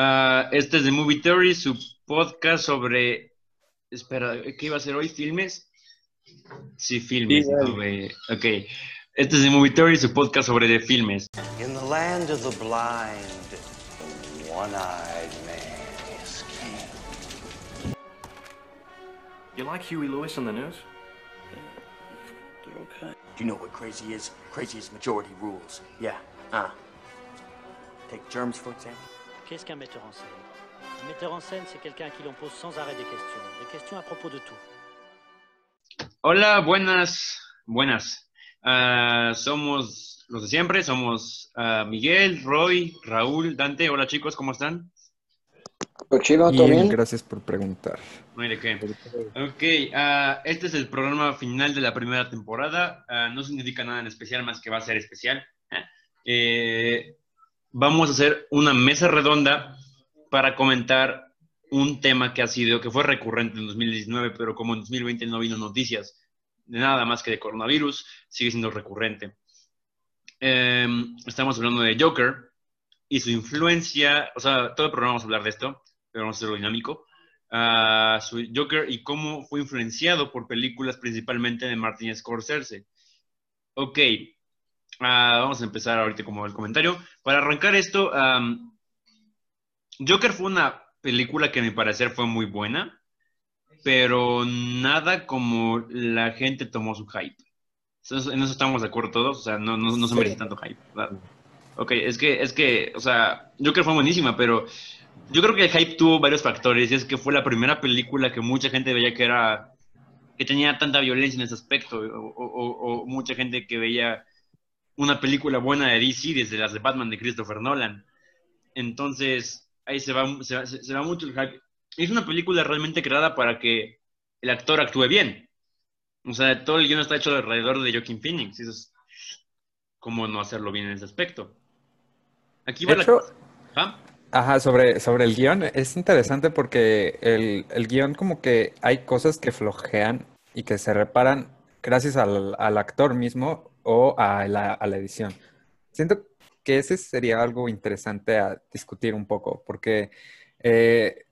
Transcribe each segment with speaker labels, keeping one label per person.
Speaker 1: Ah, este es de Movie Theory, su podcast sobre. Espera, ¿qué iba a ser hoy? ¿Filmes? Sí, filmes.
Speaker 2: Sí,
Speaker 1: güey. ok. Este es de Movie Theory, su podcast sobre de filmes.
Speaker 3: In the land of the blind, the one-eyed man is king.
Speaker 4: You like Huey Lewis on the news?
Speaker 3: Do you know what crazy is? Crazy is majority rules. Yeah. Uh. Take germs, for example.
Speaker 5: Qu'est-ce qu'un metteur en scène Un metteur en scène, c'est quelqu'un à qui l'on pose sans arrêt des questions. Des questions à propos de tout.
Speaker 1: Hola, buenas, buenas. Ah, somos los de siempre, somos ah, Miguel, Roy, Raúl, Dante. Hola chicos, ¿cómo están?
Speaker 2: ¿Todo chido? ¿Todo
Speaker 6: Bien, gracias por preguntar.
Speaker 1: No hay de qué. Ok, ah, este es el programa final de la primera temporada. No significa nada en especial, más que va a ser especial. Eh, vamos a hacer una mesa redonda para comentar un tema que ha sido, que fue recurrente en 2019, pero como en 2020 no vino noticias de nada más que de coronavirus, sigue siendo recurrente. Eh, estamos hablando de Joker y su influencia, o sea, todo el programa vamos a hablar de esto, pero vamos a hacerlo dinámico a su Joker y cómo fue influenciado por películas principalmente de Martin Scorsese. Ok, ah, vamos a empezar ahorita como el comentario. Para arrancar esto, am, Joker fue una película que a mi parecer fue muy buena, pero nada como la gente tomó su hype. En eso estamos de acuerdo todos, o sea, no, no, no se merece tanto hype. ¿verdad? Ok, es que, es que, o sea, Joker fue buenísima, pero yo creo que el hype tuvo varios factores y es que fue la primera película que mucha gente veía que era que tenía tanta violencia en ese aspecto o, o- o- o mucha gente que veía una película buena de DC desde las de Batman de Christopher Nolan. Entonces, ahí se va, se va, se- va mucho el hype. Es una película realmente creada para que el actor actúe bien. O sea, todo el guion está hecho alrededor de Joaquin Phoenix. Eso es cómo no hacerlo bien en ese aspecto. Aquí va
Speaker 6: De
Speaker 1: la
Speaker 6: hecho.
Speaker 1: Ajá,
Speaker 6: sobre, sobre el guion, es interesante porque el, el guion como que hay cosas que flojean y que se reparan gracias al, al actor mismo o a la, a la edición. Siento que ese sería algo interesante a discutir un poco, porque eh,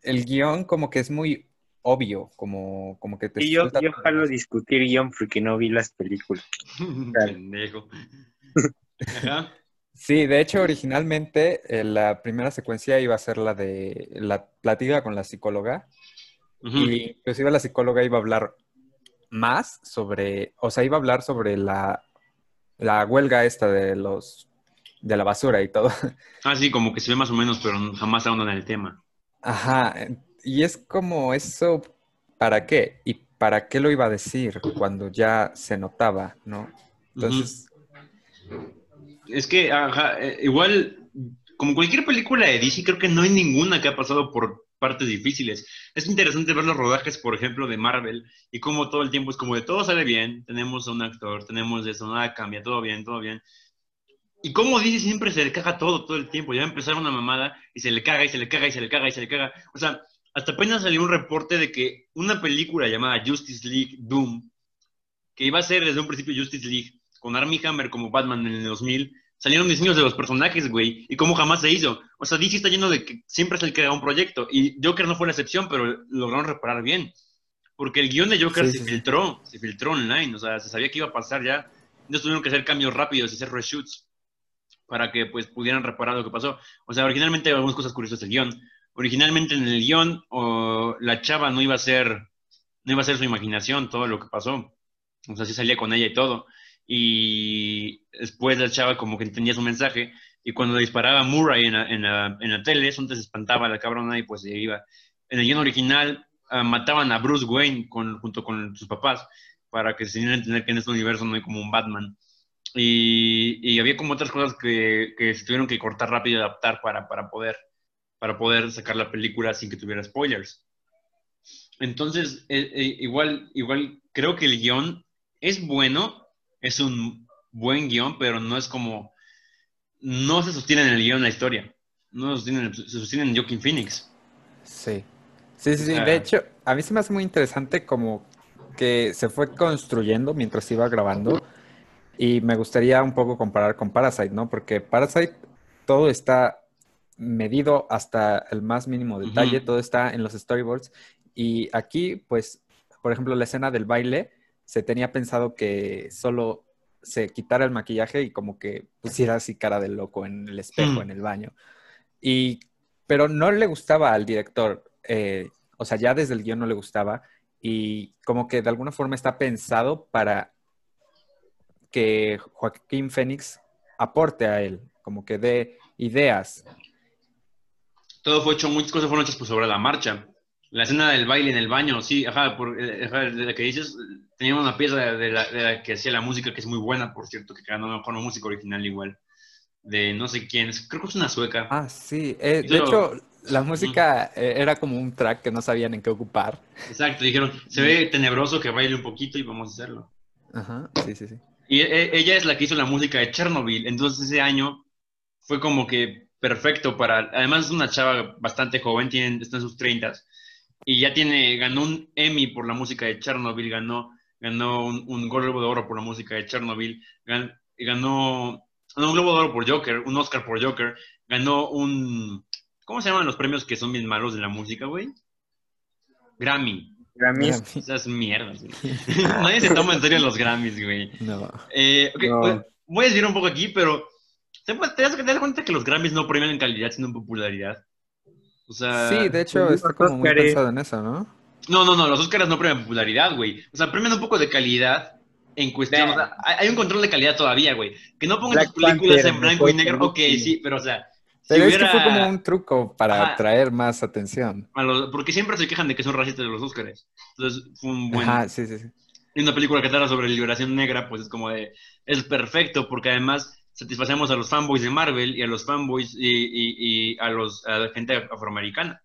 Speaker 6: el guion como que es muy obvio, como, como que te
Speaker 2: Y yo, yo jalo discutir guion porque no vi las películas.
Speaker 1: Pendejo.
Speaker 6: Sí, de hecho, originalmente eh, la primera secuencia iba a ser la de la plática con la psicóloga.
Speaker 1: Ujú.
Speaker 6: Y inclusive la psicóloga iba a hablar más sobre, o sea, iba a hablar sobre la, la huelga esta de los de la basura y todo.
Speaker 1: Ah, sí, como que se ve más o menos, pero jamás ahondan en el tema.
Speaker 6: Ajá, y es como eso, ¿para qué? ¿Y para qué lo iba a decir cuando ya se notaba, ¿no? Entonces,
Speaker 1: Es que, ajá, eh, igual, como cualquier película de DC, creo que no hay ninguna que ha pasado por partes difíciles. Es interesante ver los rodajes, por ejemplo, de Marvel, y cómo todo el tiempo es como de todo sale bien, tenemos a un actor, tenemos eso, nada cambia, todo bien, todo bien. Y como DC siempre se le caga todo, todo el tiempo. Ya va a empezar una mamada y se le caga y se le caga y se le caga y se le caga. O sea, hasta apenas salió un reporte de que una película llamada Justice League Doom, que iba a ser desde un principio Justice League, con Armie Hammer como Batman en el 2000, salieron diseños de los personajes, güey, y cómo jamás se hizo. O sea, DC está lleno de que siempre es el que da un proyecto, y Joker no fue la excepción, pero lograron reparar bien. Porque el guion de Joker
Speaker 6: Sí,
Speaker 1: se
Speaker 6: sí,
Speaker 1: filtró, se filtró online, o sea, se sabía que iba a pasar ya. Entonces tuvieron que hacer cambios rápidos y hacer reshoots para que pues pudieran reparar lo que pasó. O sea, originalmente hay algunas cosas curiosas del guion. Originalmente en el guion o, la chava no iba a ser no iba a ser su imaginación todo lo que pasó. O sea, sí salía con ella y todo. Y después la chava como que entendía su mensaje y cuando disparaba Murray en la, en la, en la tele, eso antes espantaba a la cabrona y pues se iba. En el guion original ah, mataban a Bruce Wayne con, junto con sus papás para que se dieran a entender que en este universo no hay como un Batman. Y, y había como otras cosas que, que se tuvieron que cortar rápido y adaptar para, para, poder, para poder sacar la película sin que tuviera spoilers. Entonces, eh, eh, igual, igual creo que el guion es bueno, es un buen guion, pero no es como, no se sostiene en el guion la historia, no se sostiene, en- se sostiene en Joaquin Phoenix.
Speaker 6: sí. Sí, sí, sí.
Speaker 1: Ah.
Speaker 6: De hecho, a mí se me hace muy interesante como que se fue construyendo mientras iba grabando y me gustaría un poco comparar con Parasite, ¿no? Porque Parasite todo está medido hasta el más mínimo detalle, todo está en los storyboards. Y aquí, pues, por ejemplo, la escena del baile, se tenía pensado que solo se quitara el maquillaje y como que pusiera así cara de loco en el espejo,
Speaker 1: Mm.
Speaker 6: en el baño. Y, pero no le gustaba al director, eh, o sea, ya desde el guion no le gustaba y como que de alguna forma está pensado para que Joaquín Phoenix aporte a él, como que dé ideas.
Speaker 1: Todo fue hecho, muchas cosas fueron hechas pues, sobre la marcha. La escena del baile en el baño, sí, ajá, por, eh, ajá, de la que dices, tenía una pieza de la, de la que hacía la música, que es muy buena, por cierto, que ganó mejor música original igual, de no sé quién, es- creo que es una sueca.
Speaker 6: Ah, sí. eh, de hecho, la música eh, era como un track que no sabían en qué ocupar.
Speaker 1: Exacto, dijeron, se ve tenebroso que baile un poquito y vamos a hacerlo.
Speaker 6: Ajá, sí, sí, sí.
Speaker 1: Y e- ella es la que hizo la música de Chernobyl, entonces ese año fue como que perfecto para, además es una chava bastante joven, tiene, está en sus 30 y ya tiene, ganó un Emmy por la música de Chernobyl, ganó, ganó un, un Globo de Oro por la música de Chernobyl, gan- ganó no, un Globo de Oro por Joker, un Oscar por Joker, ganó un, ¿cómo se llaman los premios que son bien malos de la música, güey? Grammy.
Speaker 2: Grammys.
Speaker 1: Esas mierdas, güey. Nadie se toma en serio los Grammys, güey.
Speaker 6: No.
Speaker 1: Eh, ok,
Speaker 2: No.
Speaker 1: voy- voy a decir un poco aquí, pero ¿te, te das, te das cuenta que los Grammys no premian en calidad, sino en popularidad? O sea,
Speaker 6: Sí, de hecho, está como muy
Speaker 2: Óscares-
Speaker 6: pensado en eso, ¿no?
Speaker 1: no, no, no, los Oscars no premian popularidad, güey. O sea, premian un poco de calidad en cuestión. O sea, hay, un control de calidad todavía, güey. Que no pongan
Speaker 2: Black
Speaker 1: sus películas
Speaker 2: Panther,
Speaker 1: en blanco y negro, ok, sí, pero o sea, si
Speaker 6: Pero
Speaker 1: hubiera.
Speaker 6: es que fue como un truco para
Speaker 1: Ajá.
Speaker 6: atraer más atención.
Speaker 1: los- porque siempre se quejan de que son racistas los Oscars. Entonces, fue un buen.
Speaker 6: Ajá, sí, sí, sí.
Speaker 1: y una película que trata sobre liberación negra, pues es como de, es perfecto porque además satisfacemos a los fanboys de Marvel y a los fanboys y, y- y a, los, a la gente afroamericana.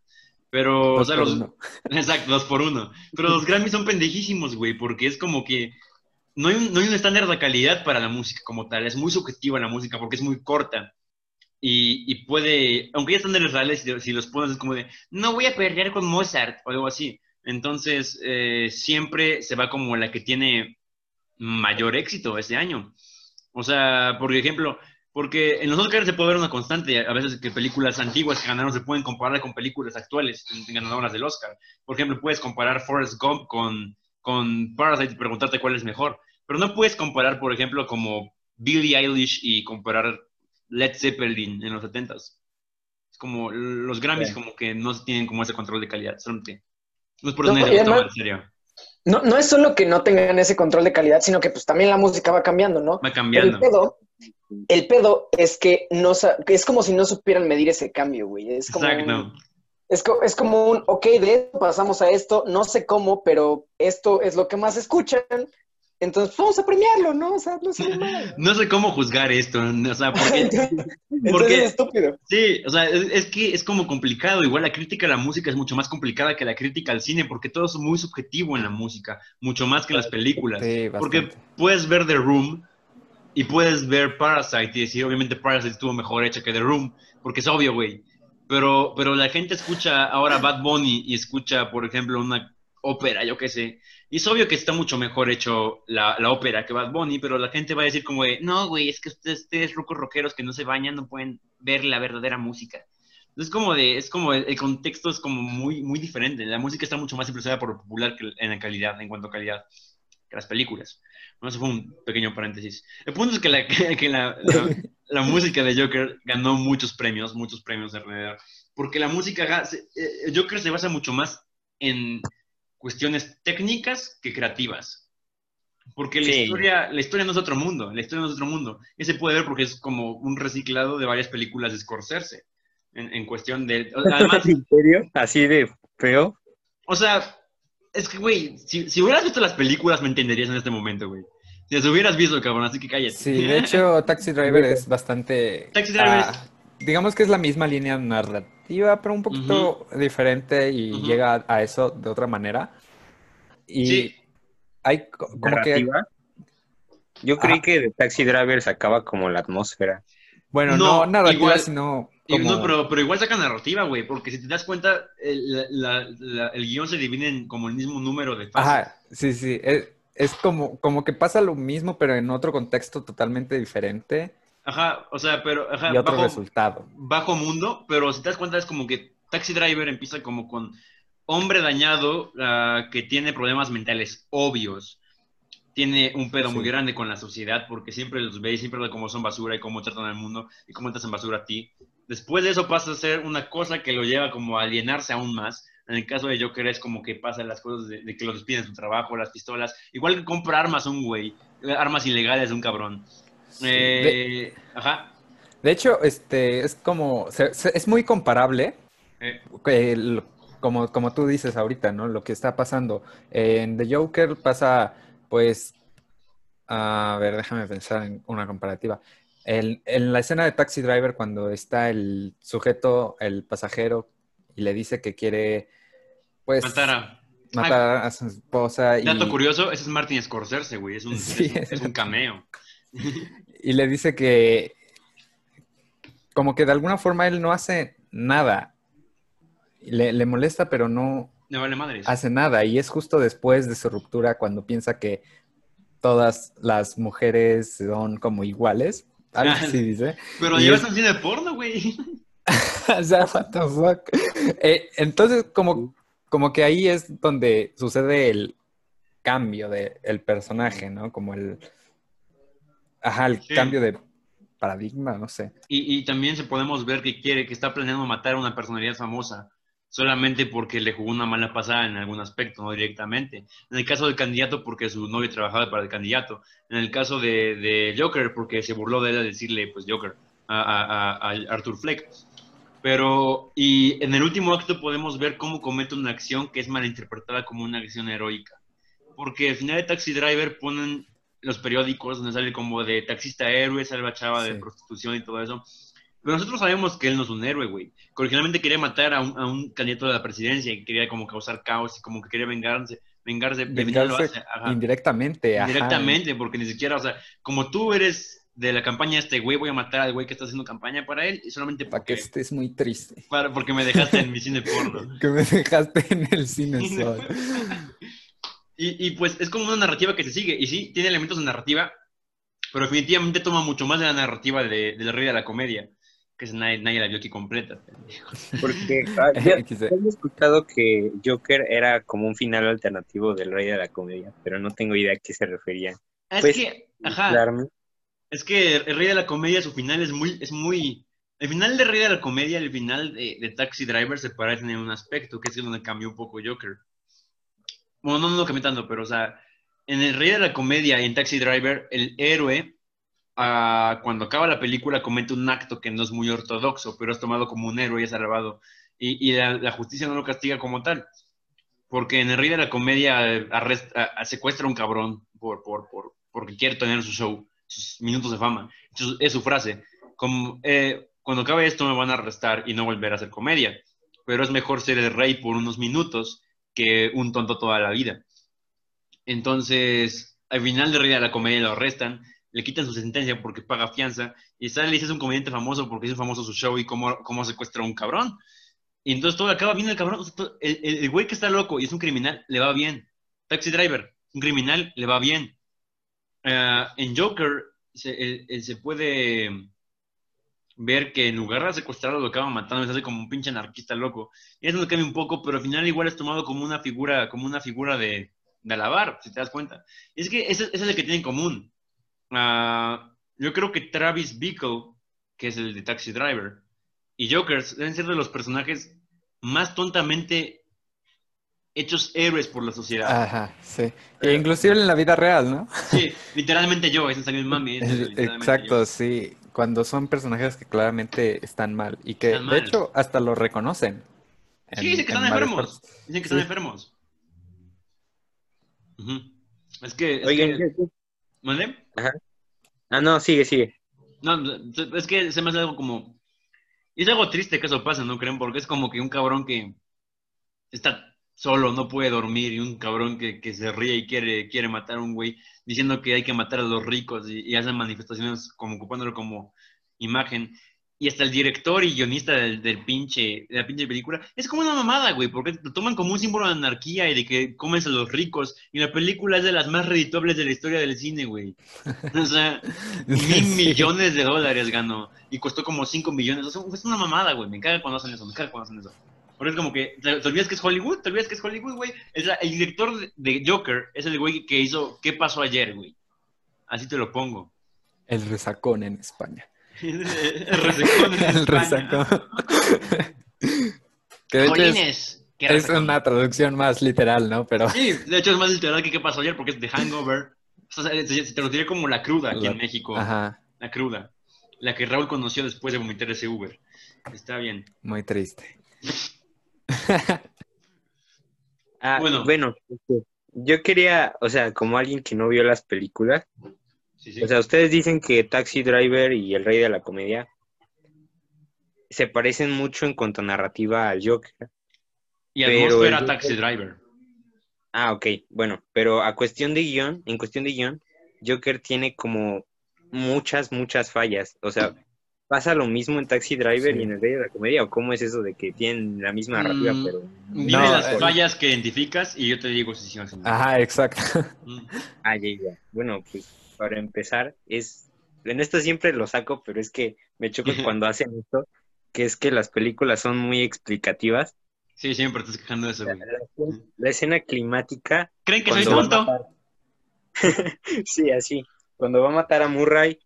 Speaker 1: Pero,
Speaker 6: Dos
Speaker 1: o sea,
Speaker 6: por
Speaker 1: los,
Speaker 6: uno.
Speaker 1: exacto, dos por uno. Pero los Grammys son pendejísimos, güey, porque es como que no hay, un, no hay un estándar de calidad para la música como tal, es muy subjetiva la música porque es muy corta. Y, y puede, aunque hay estándares reales, si, si los pones es como de, no voy a perder con Mozart o algo así. Entonces, eh, siempre se va como la que tiene mayor éxito ese año. O sea, por ejemplo, porque en los Oscars se puede ver una constante, a veces que películas antiguas que ganaron se pueden comparar con películas actuales ganadoras del Oscar. Por ejemplo, puedes comparar Forrest Gump con, con Parasite y preguntarte cuál es mejor. Pero no puedes comparar, por ejemplo, como Billie Eilish y comparar Led Zeppelin en los 70s. Es como los Grammys
Speaker 2: Sí.
Speaker 1: como que no tienen como ese control de calidad. Solamente. No es por eso
Speaker 7: No,
Speaker 1: nadie se lo toma
Speaker 7: además-
Speaker 1: en serio.
Speaker 7: No, no es solo que no tengan ese control de calidad, sino que pues también la música va cambiando, ¿no?
Speaker 1: Va cambiando.
Speaker 7: el pedo, el pedo es que no es como si no supieran medir ese cambio, güey. Es como,
Speaker 1: Exacto.
Speaker 7: un, es, es como un, ok, de esto pasamos a esto, no sé cómo, pero esto es lo que más escuchan, entonces vamos a premiarlo, ¿no? O sea, no sé.
Speaker 1: No sé cómo juzgar esto, o sea, porque porque-
Speaker 7: es estúpido.
Speaker 1: sí, o sea, es, es que es como complicado. Igual la crítica a la música es mucho más complicada que la crítica al cine, porque todo es muy subjetivo en la música, mucho más que en las películas.
Speaker 6: Sí,
Speaker 1: Porque puedes ver The Room y puedes ver Parasite y decir, obviamente Parasite estuvo mejor hecha que The Room, porque es obvio, güey. Pero, pero la gente escucha ahora Bad Bunny y escucha, por ejemplo, una ópera, yo qué sé. Y es obvio que está mucho mejor hecho la, la ópera que Bad Bunny, pero la gente va a decir como de, no, güey, es que ustedes, ustedes rucos rockeros que no se bañan no pueden ver la verdadera música. Es como de, es como el, el contexto es como muy, muy diferente. La música está mucho más influenciada por lo popular que en la calidad, en cuanto a calidad, que las películas. Bueno, eso fue un pequeño paréntesis. El punto es que la, que la, la, la música de Joker ganó muchos premios, muchos premios alrededor. Porque la música, eh, Joker se basa mucho más en cuestiones técnicas que creativas. Porque la,
Speaker 2: Sí.
Speaker 1: historia, la historia no es otro mundo, la historia no es otro mundo. Y se puede ver porque es como un reciclado de varias películas de Scorsese. En, en cuestión de... Además,
Speaker 2: ¿En serio? Así de feo.
Speaker 1: o sea, es que, güey, si, si hubieras visto las películas me entenderías en este momento, güey. Si las hubieras visto, cabrón, así que cállate.
Speaker 6: Sí, de hecho, Taxi Driver es bastante...
Speaker 1: Taxi Driver
Speaker 6: ah, digamos que es la misma línea narrativa, pero un poquito diferente y llega a, a eso de otra manera. Y
Speaker 1: Sí.
Speaker 6: hay co- como que...
Speaker 2: Yo creí que de Taxi Driver sacaba como la atmósfera.
Speaker 6: Bueno,
Speaker 1: No,
Speaker 6: no, narrativa,
Speaker 1: igual-
Speaker 6: sino como...
Speaker 1: no, pero, pero igual saca narrativa, güey, porque si te das cuenta, el, la- la- la- el guion se divide en como el mismo número de fases.
Speaker 6: Ajá, sí, sí. Es, es como, como que pasa lo mismo, pero en otro contexto totalmente diferente.
Speaker 1: Ajá, o sea, pero ajá,
Speaker 6: y otro
Speaker 1: bajo,
Speaker 6: resultado.
Speaker 1: bajo mundo, pero si te das cuenta es como que Taxi Driver empieza como con hombre dañado ah, que tiene problemas mentales obvios. Tiene un pedo muy grande con la sociedad porque siempre los ve y siempre ve cómo son basura y cómo tratan al mundo y cómo te hacen basura a ti. Después de eso pasa a ser una cosa que lo lleva como a alienarse aún más. En el caso de Joker es como que pasa las cosas de, de que lo despiden de su trabajo, las pistolas. Igual que compra armas un güey, eh, armas ilegales de un cabrón.
Speaker 6: Sí.
Speaker 1: Eh, ajá.
Speaker 6: De hecho, este es como, se- se- es muy comparable,
Speaker 1: Eh,
Speaker 6: el- como, como tú dices ahorita, ¿no? Lo que está pasando. En The Joker pasa, pues, a ver, déjame pensar en una comparativa. En, en la escena de Taxi Driver, cuando está el sujeto, el pasajero, y le dice que quiere, pues,
Speaker 1: matar a...
Speaker 6: matar a su esposa y...
Speaker 1: Dato curioso, ese es Martin Scorsese, güey. Es un,
Speaker 6: Sí,
Speaker 1: es un-
Speaker 6: es
Speaker 1: cameo.
Speaker 6: Y le dice que como que de alguna forma él no hace nada. Le, le molesta, pero no
Speaker 1: Me vale madres.
Speaker 6: hace nada. Y es justo después de su ruptura cuando piensa que todas las mujeres son como iguales. Algo así dice.
Speaker 1: Pero llevas un cine porno, güey.
Speaker 6: O sea, what the fuck. Eh, entonces, como, como que ahí es donde sucede el cambio del personaje, ¿no? Como el... Ajá, el
Speaker 1: Sí.
Speaker 6: cambio de paradigma, no sé.
Speaker 1: Y, y también se podemos ver que quiere, que está planeando matar a una personalidad famosa solamente porque le jugó una mala pasada en algún aspecto, no directamente. En el caso del candidato, porque su novio trabajaba para el candidato. En el caso de, de Joker, porque se burló de él al decirle, pues, Joker, a, a- a- a Arthur Fleck. Pero, y en el último acto podemos ver cómo comete una acción que es malinterpretada como una acción heroica. Porque al final de Taxi Driver ponen los periódicos donde sale como de taxista héroe, salva chava de
Speaker 6: Sí.
Speaker 1: prostitución y todo eso. Pero nosotros sabemos que él no es un héroe, güey. Que originalmente quería matar a un, a un candidato de la presidencia y quería como causar caos y como que quería vengarse, vengarse, lo
Speaker 6: Vengarse
Speaker 1: hace, ajá.
Speaker 6: indirectamente. ajá.
Speaker 1: Indirectamente, porque ni siquiera, o sea, como tú eres de la campaña de este güey, voy a matar al güey que está haciendo campaña para él y solamente
Speaker 6: Para que
Speaker 1: porque,
Speaker 6: estés muy triste.
Speaker 1: para- porque me dejaste en mi cine porno.
Speaker 6: Que me dejaste en el cine sol.
Speaker 1: Y, y, pues es como una narrativa que se sigue. Y sí, tiene elementos de narrativa, pero definitivamente toma mucho más de la narrativa de, del rey de la comedia, que es nadie, nadie la vio aquí completa.
Speaker 2: Porque ah, ya había escuchado que Joker era como un final alternativo del Rey de la Comedia, pero no tengo idea a qué se refería.
Speaker 1: Es
Speaker 2: Pues,
Speaker 1: que, ajá, es que el rey de la comedia, su final es muy, es muy... El final del rey de la comedia, el final de, de Taxi Driver se parecen en un aspecto, que es donde cambió un poco Joker. Bueno, no, no lo cambió tanto, pero o sea, en el rey de la comedia y en Taxi Driver, el héroe, ah, cuando acaba la película, comete un acto que no es muy ortodoxo, pero es tomado como un héroe y es alabado. Y, la, justicia no lo castiga como tal. Porque en el rey de la comedia eh, arresta, a- secuestra a un cabrón por, por, por, porque quiere tener su show, sus minutos de fama. Es su frase. Eh, cuando acabe esto me van a arrestar y no volver a hacer comedia. Pero es mejor ser el rey por unos minutos que un tonto toda la vida. Entonces, al final de la Comedia lo arrestan, le quitan su sentencia porque paga fianza, y sale y es un comediante famoso porque hizo famoso su show y cómo, cómo secuestra a un cabrón. Y entonces todo acaba bien el cabrón. el, el- güey que está loco y es un criminal, le va bien. Taxi Driver, un criminal, le va bien. Ah, en Joker, se, se puede ver que en lugar de secuestrarlo lo acaban matando, se hace como un pinche anarquista loco. Y eso lo cambia un poco, pero al final igual es tomado como una figura, como una figura de, de alabar, si te das cuenta. Y es que ese, ese es el que tiene en común. Ah, yo creo que Travis Bickle, que es el de Taxi Driver, y Joker deben ser de los personajes más tontamente hechos héroes por la sociedad.
Speaker 6: Ajá, sí. E inclusive en la vida real, ¿no?
Speaker 1: Sí, literalmente yo, ese salió el mami.
Speaker 6: Exacto,
Speaker 1: yo.
Speaker 6: sí. Cuando son personajes que claramente están mal y que de hecho hasta lo reconocen.
Speaker 1: Sí,
Speaker 6: en-
Speaker 1: dicen que están enfermos.
Speaker 6: partes.
Speaker 1: Dicen que
Speaker 6: Sí.
Speaker 1: están enfermos. Es que. Es
Speaker 2: Oigan,
Speaker 1: que-
Speaker 2: ¿qué-
Speaker 1: ¿Mande?
Speaker 2: ah, no, sigue, sigue.
Speaker 1: No, es que se me hace algo como. y Es algo triste que eso pase, ¿no creen? Porque es como que un cabrón que está solo, no puede dormir, y un cabrón que, que se ríe y quiere, quiere matar a un güey, diciendo que hay que matar a los ricos y, y hacen manifestaciones como ocupándolo como imagen. y hasta el director y guionista del, del pinche, de la pinche película, es como una mamada, güey, porque lo toman como un símbolo de anarquía y de que comes a los ricos. Y la película es de las más redituables de la historia del cine, güey. O sea, mil millones de dólares ganó y costó como 5 millones. O sea, es una mamada, güey. Me caga cuando hacen eso, me caga cuando hacen eso. Porque es como que, ¿te, te olvidas que es Hollywood? ¿Te olvidas que es Hollywood, güey? Es la- el director de- de Joker es el güey que hizo ¿Qué pasó ayer, güey? Así te lo pongo.
Speaker 6: El resacón en España.
Speaker 1: el resecón en
Speaker 6: El
Speaker 1: España.
Speaker 6: resacón. que de hecho es,
Speaker 1: resacón.
Speaker 6: una traducción más literal, ¿no? Pero
Speaker 1: Sí, de hecho es más literal que qué pasó ayer porque es The Hangover. O sea, se, se te lo diré como la cruda aquí
Speaker 6: La-
Speaker 1: en México.
Speaker 6: ajá,
Speaker 1: La cruda. La que Raúl conoció después de vomitar ese Uber. Está bien.
Speaker 6: muy triste.
Speaker 2: Ah,
Speaker 1: Bueno.
Speaker 2: bueno, este, yo quería, o sea, como alguien que no vio las películas,
Speaker 1: Sí, sí.
Speaker 2: o sea, ustedes dicen que Taxi Driver y El Rey de la Comedia se parecen mucho en cuanto a narrativa al Joker.
Speaker 1: y
Speaker 2: pero
Speaker 1: atmósfera
Speaker 2: el-
Speaker 1: Taxi Driver.
Speaker 2: Ah, ok, bueno, pero a cuestión de guion, en cuestión de guion, Joker tiene como muchas, muchas fallas. O sea, ¿pasa lo mismo en Taxi Driver
Speaker 6: Sí.
Speaker 2: y en El Rey de la Comedia? ¿O cómo es eso de que tienen la misma narrativa,
Speaker 1: Mm,
Speaker 2: pero...
Speaker 1: Dime
Speaker 6: No,
Speaker 1: las
Speaker 6: eh,
Speaker 1: fallas que identificas y yo te digo si sí o si no.
Speaker 6: Ajá, exacto.
Speaker 1: Mm.
Speaker 2: Ah, ya, ya. Bueno, pues para empezar, es. En esto siempre lo saco, pero es que me choca cuando hacen esto, que es que las películas son muy explicativas.
Speaker 1: Sí, siempre te estás quejando de eso,
Speaker 2: La,
Speaker 1: güey.
Speaker 2: la- la escena climática,
Speaker 1: ¿Creen que soy tonto?
Speaker 2: matar- sí, así. Cuando va a matar a Murray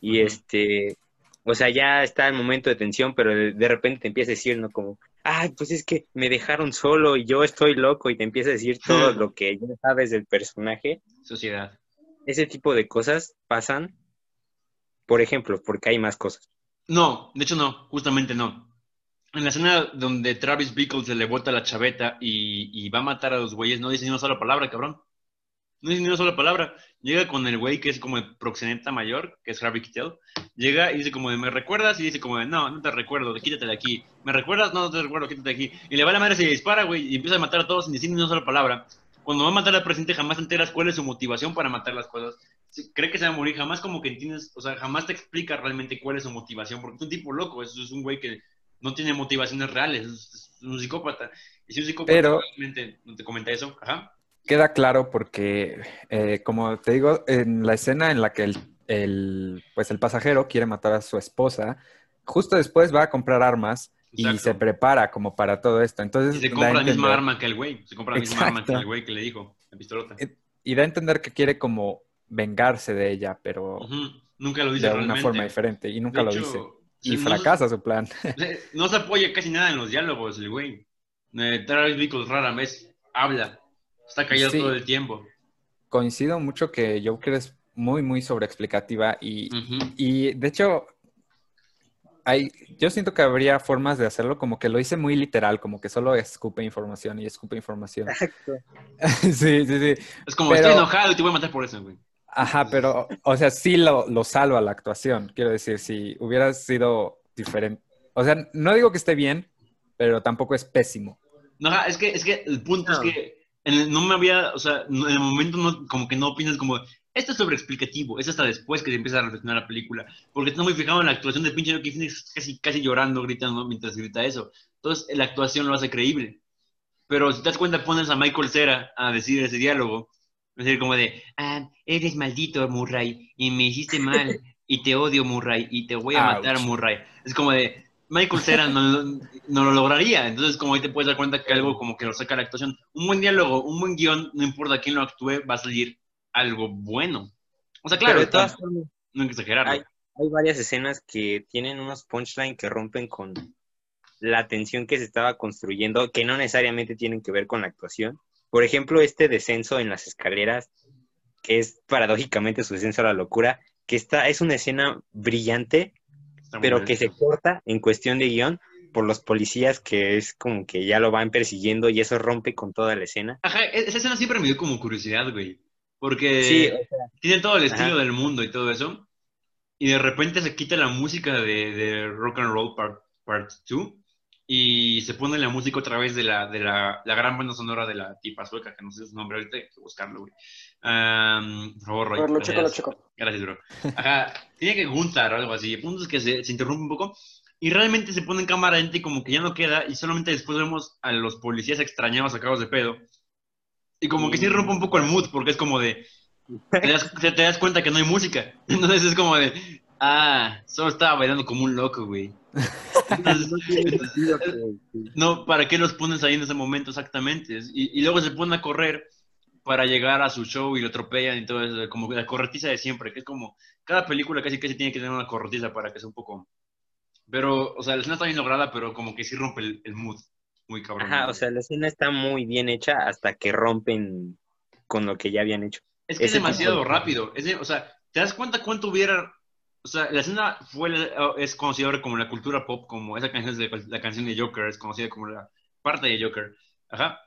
Speaker 2: y este. O sea, ya está el momento de tensión, pero de, de repente te empieza a decir, ¿no? Como, ay, pues es que me dejaron solo y yo estoy loco, y te empieza a decir todo lo que ya sabes del personaje.
Speaker 1: Sociedad.
Speaker 2: ese tipo de cosas pasan, por ejemplo, porque hay más cosas.
Speaker 1: No, de hecho no, justamente no. En la escena donde Travis Bickle se le bota la chaveta y, y va a matar a los güeyes, no dice ni una sola palabra, cabrón. No dice ni una sola palabra. Llega con el güey que es como el proxeneta mayor, que es Harvey Keitel. Llega y dice como de, ¿me recuerdas? Y dice como de, no, no te recuerdo, quítate de aquí. ¿Me recuerdas? No, no te recuerdo, quítate de aquí. Y le va la madre, se dispara, güey, y empieza a matar a todos sin decir ni una sola palabra. Cuando va a matar al presidente jamás te enteras cuál es su motivación para matar las cosas. Si cree que se va a morir, jamás como que entiendes, o sea, jamás te explica realmente cuál es su motivación, porque es un tipo loco, es, es un güey que no tiene motivaciones reales, es, es un psicópata. Y si un psicópata
Speaker 6: Pero-
Speaker 1: realmente no te comenta eso, ajá.
Speaker 6: Queda claro porque, eh, como te digo, en la escena en la que el, el, pues el pasajero quiere matar a su esposa, justo después va a comprar armas y se prepara como para todo esto. Entonces,
Speaker 1: Y se
Speaker 6: da
Speaker 1: compra la misma
Speaker 6: entender-
Speaker 1: arma que el güey, se compra la misma arma que el güey que le dijo, la pistolota.
Speaker 6: Y da a entender que quiere como vengarse de ella, pero
Speaker 1: Nunca lo dice
Speaker 6: de una forma diferente y nunca
Speaker 1: De
Speaker 6: lo
Speaker 1: hecho,
Speaker 6: dice. Y
Speaker 1: no-
Speaker 6: fracasa su plan.
Speaker 1: No se apoya casi nada en los diálogos, el güey. Eh, Travis rara vez habla. Está callado
Speaker 6: Sí.
Speaker 1: todo el tiempo.
Speaker 6: Coincido mucho que Joker es muy, muy sobreexplicativa y, y de hecho, hay, yo siento que habría formas de hacerlo como que lo hice muy literal, como que solo escupe información y escupe información. sí, sí, sí.
Speaker 1: Es como,
Speaker 6: Pero-
Speaker 1: estoy enojado y te voy a matar por eso, güey.
Speaker 6: Ajá, pero, o sea, sí lo, lo salva la actuación. Quiero decir, si hubiera sido diferente. O sea, no digo que esté bien, pero tampoco es pésimo.
Speaker 1: No, es que, es que el punto
Speaker 2: No.
Speaker 1: es que en el- no me había, o sea, en el momento no, como que no opinas como, esto es sobreexplicativo, es hasta después que te empiezas a reflexionar la película, porque estás muy fijado en la actuación del pinche Joaquin Phoenix casi, casi llorando, gritando mientras grita eso. Entonces, la actuación lo hace creíble. Pero si te das cuenta, pones a Michael Cera a decir ese diálogo, es decir, como de, ah, eres maldito, Murray, y me hiciste mal, y te odio, Murray, y te voy a matar,
Speaker 6: Ouch.
Speaker 1: Murray. Es como de, Michael Cera no, lo- no lo lograría. Entonces, como ahí te puedes dar cuenta que algo como que lo saca la actuación. Un buen diálogo, un buen guion, no importa quién lo actúe, va a salir algo bueno. O sea, claro, está-
Speaker 2: formas,
Speaker 1: no hay que exagerarlo.
Speaker 2: Hay- hay varias escenas que tienen unos punchline que rompen con la tensión que se estaba construyendo, que no necesariamente tienen que ver con la actuación. Por ejemplo, este descenso en las escaleras, que es paradójicamente su descenso a la locura, que está, es una escena brillante,
Speaker 1: Está
Speaker 2: pero que se corta en cuestión de guion por los policías, que es como que ya lo van persiguiendo y eso rompe con toda la escena.
Speaker 1: Ajá, e- esa escena siempre me dio como curiosidad, güey. Porque
Speaker 2: Sí, o sea,
Speaker 1: tiene todo el estilo
Speaker 2: Ajá.
Speaker 1: del mundo y todo eso. Y de repente se quita la música de, de Rock and Roll Part, part 2 y se pone la música otra vez de la, de la, la gran banda sonora de la tipa sueca, que no sé su nombre ahorita, hay que buscarlo, güey. Am, por favor, Roy.
Speaker 7: Ver, lo checo, lo
Speaker 1: gracias.
Speaker 7: checo.
Speaker 1: Gracias, bro. Ajá, tiene que Gunther o algo así. El punto es que se, se interrumpe un poco y realmente se pone en cámara lenta y como que ya no queda, y solamente después vemos a los policías extrañados sacados de pedo. Y como que sí rompe un poco el mood, porque es como de, te das, te, te das cuenta que no hay música. Entonces es como de, ah, solo estaba bailando como un loco, güey. Entonces, no, ¿para qué los pones ahí en ese momento exactamente? Y, y luego se ponen a correr para llegar a su show y lo atropellan y todo eso, como la corretiza de siempre, que es como, cada película casi casi tiene que tener una corretiza para que sea un poco... Pero, o sea, la escena está bien lograda, pero como que sí rompe el, el mood, muy cabrón.
Speaker 2: Ajá, o sea, la escena está muy bien hecha hasta que rompen con lo que ya habían hecho.
Speaker 1: Es que es
Speaker 2: ese tipo
Speaker 1: demasiado
Speaker 2: de-
Speaker 1: rápido. Es de- o sea, ¿te das cuenta cuánto hubiera... O sea, la escena fue, es conocida ahora como la cultura pop, como esa canción es de, la canción de Joker, es conocida como la parte de Joker. Ajá.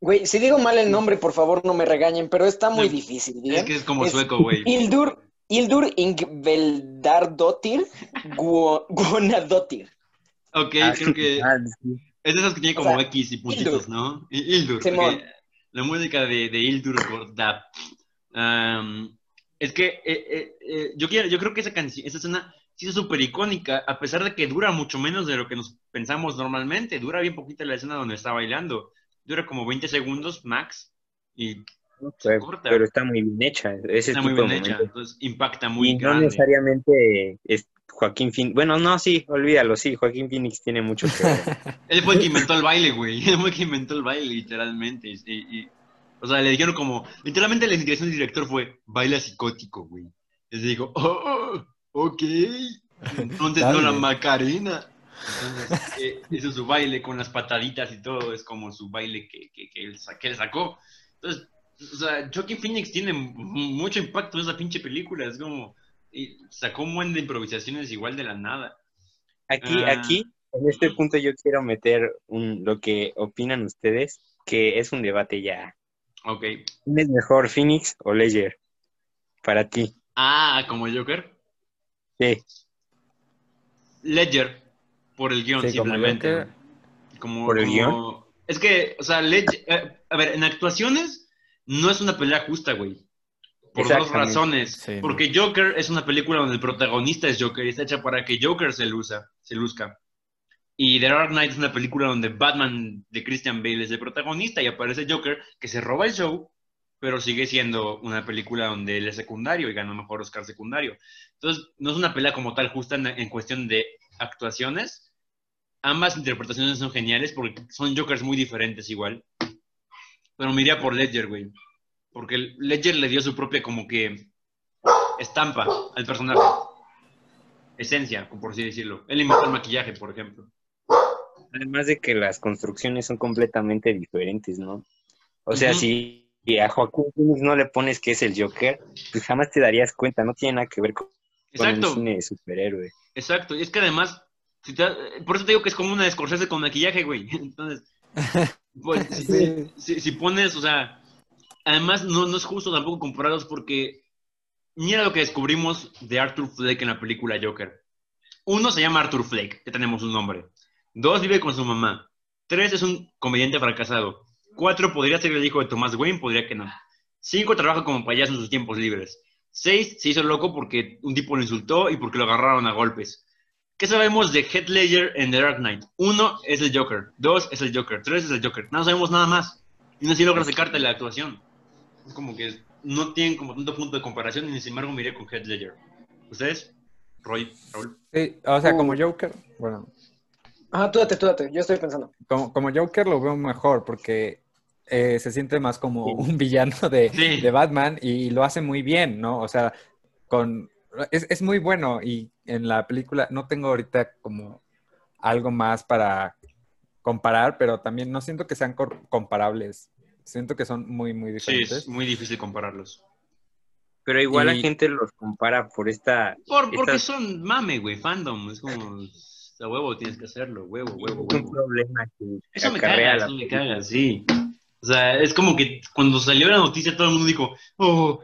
Speaker 7: Güey, si digo mal el nombre, por favor no me regañen, pero está muy difícil, ¿bien?
Speaker 1: Es que es como
Speaker 7: Es
Speaker 1: sueco, güey.
Speaker 7: Hildur, Hildur Ingveldardottir Guo- Guonadottir.
Speaker 1: Ok,
Speaker 2: Ah,
Speaker 1: creo que
Speaker 2: ah, sí.
Speaker 1: es de esas que tiene
Speaker 7: O
Speaker 1: como
Speaker 7: sea,
Speaker 1: X y puntitos,
Speaker 7: Hildur.
Speaker 1: ¿no? Hildur.
Speaker 7: Simón.
Speaker 1: ok. La música de, de Hildur Gordap. Am, es que eh, eh, eh, yo, quiero, yo creo que esa canción, esa escena sí es súper icónica, a pesar de que dura mucho menos de lo que nos pensamos normalmente. Dura bien poquita la escena donde está bailando. Dura como 20 segundos max y
Speaker 2: Pero,
Speaker 1: corta.
Speaker 2: pero está muy bien hecha. Ese
Speaker 1: está
Speaker 2: tipo
Speaker 1: muy bien
Speaker 2: de
Speaker 1: hecha. Entonces impacta muy
Speaker 2: y no
Speaker 1: grande.
Speaker 2: necesariamente es Joaquín Phoenix. Bueno, no, sí, olvídalo, sí, Joaquín Phoenix tiene mucho que ver.
Speaker 1: Él fue el que inventó el baile, güey. Él fue el que inventó el baile, literalmente. Y, y- o sea, le dijeron como, literalmente la indicación del director fue, baila psicótico, güey. Y le dijo, oh, ok. Entonces no la. Macarena. Entonces, eh, hizo su baile con las pataditas y todo, es como su baile que, que, que, él, sa- que él sacó. Entonces, o sea, Joaquin Phoenix tiene mucho impacto en esa pinche película, es como, y sacó un buen de improvisaciones igual de la nada.
Speaker 2: Aquí,
Speaker 1: Ah.
Speaker 2: aquí, en este punto yo quiero meter un, lo que opinan ustedes, que es un debate ya.
Speaker 1: Ok.
Speaker 2: ¿Quién es mejor, Phoenix o Ledger? Para ti.
Speaker 1: Ah, como Joker.
Speaker 2: Sí.
Speaker 1: Ledger, por el guion,
Speaker 6: Sí,
Speaker 1: simplemente.
Speaker 6: Joker.
Speaker 1: Como,
Speaker 2: ¿Por el
Speaker 1: como-
Speaker 2: guion?
Speaker 1: Es que, o sea, Ledger, eh, a ver, en actuaciones no es una pelea justa, güey. Por dos razones.
Speaker 6: Sí, no.
Speaker 1: Porque Joker es una película donde el protagonista es Joker y está hecha para que Joker se luza, se luzca. Y The Dark Knight es una película donde Batman de Christian Bale es el protagonista y aparece Joker que se roba el show, pero sigue siendo una película donde él es secundario y ganó mejor Oscar secundario. Entonces, no es una pelea como tal justa en, en cuestión de actuaciones. Ambas interpretaciones son geniales porque son Jokers muy diferentes igual. Pero me iría por Ledger, güey. Porque Ledger le dio su propia como que estampa al personaje. Esencia, por así decirlo. Él inventó el maquillaje, por ejemplo.
Speaker 2: Además de que las construcciones son completamente diferentes, ¿no? O sea, si si a Joaquín Phoenix no le pones que es el Joker, pues jamás te darías cuenta, no tiene nada que ver con, con el cine de superhéroe.
Speaker 1: Exacto, y es que además, si te- por eso te digo que es como una Scorsese con maquillaje, güey. Entonces, pues, si, si- si pones, o sea, además no, no es justo tampoco compararlos porque mira lo que descubrimos de Arthur Fleck en la película Joker. Uno se llama Arthur Fleck, ya tenemos un nombre. Dos, vive con su mamá. Tres, es un comediante fracasado. Cuatro, podría ser el hijo de Thomas Wayne, podría que no. Cinco, trabaja como payaso en sus tiempos libres. Seis, se hizo loco porque un tipo lo insultó y porque lo agarraron a golpes. ¿Qué sabemos de Heath Ledger en The Dark Knight? Uno es el Joker, dos es el Joker, tres es el Joker. No sabemos nada más. Y no así logra sacarte la actuación. Es como que no tienen como tanto punto de comparación y sin embargo miré con Heath Ledger. ¿Ustedes? Roy, Raúl.
Speaker 6: Sí, o sea,
Speaker 7: Uh.
Speaker 6: como Joker, bueno,
Speaker 7: Ajá, tú date, tú date, yo estoy pensando.
Speaker 6: como, como Joker lo veo mejor porque eh, se siente más como un villano de,
Speaker 1: Sí.
Speaker 6: de Batman y lo hace muy bien, ¿no? O sea, con es, es muy bueno y en la película no tengo ahorita como algo más para comparar, pero también no siento que sean comparables. Siento que son muy, muy
Speaker 1: Sí,
Speaker 6: diferentes.
Speaker 1: es muy difícil compararlos.
Speaker 2: Pero igual la gente los compara por esta...
Speaker 1: Por, porque son mame, güey, fandom. Es como, a huevo tienes que hacerlo, huevo, huevo,
Speaker 2: Es un
Speaker 1: huevo.
Speaker 2: problema que
Speaker 1: Eso me caga, eso me caga, sí. O sea, es como que cuando salió la noticia todo el mundo dijo, oh,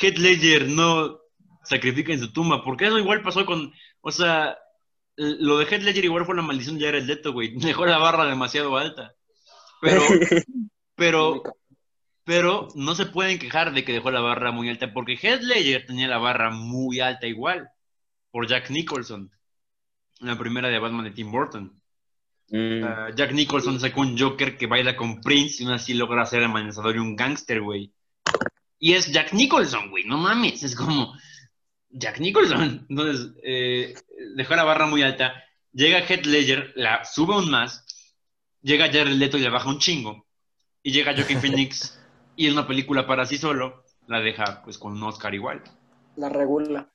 Speaker 1: Heath Ledger no sacrifica en su tumba, porque eso igual pasó con, o sea, lo de Heath Ledger igual fue la maldición de Jared Leto, güey, dejó la barra demasiado alta. Pero, pero, pero no se pueden quejar de que dejó la barra muy alta, porque Heath Ledger tenía la barra muy alta igual, por Jack Nicholson. La primera de Batman de Tim Burton.
Speaker 2: Mm,
Speaker 1: Ah, Jack Nicholson sacó un Joker que baila con Prince y aún así logra ser amenazador y un gángster, güey. Y es Jack Nicholson, güey, no mames, es como Jack Nicholson. Entonces, eh, dejó la barra muy alta. Llega Heath Ledger, la sube aún más. Llega Jared Leto y le baja un chingo. Y llega Joaquin Phoenix y en una película para sí solo la deja pues con un Oscar igual.
Speaker 7: La regula.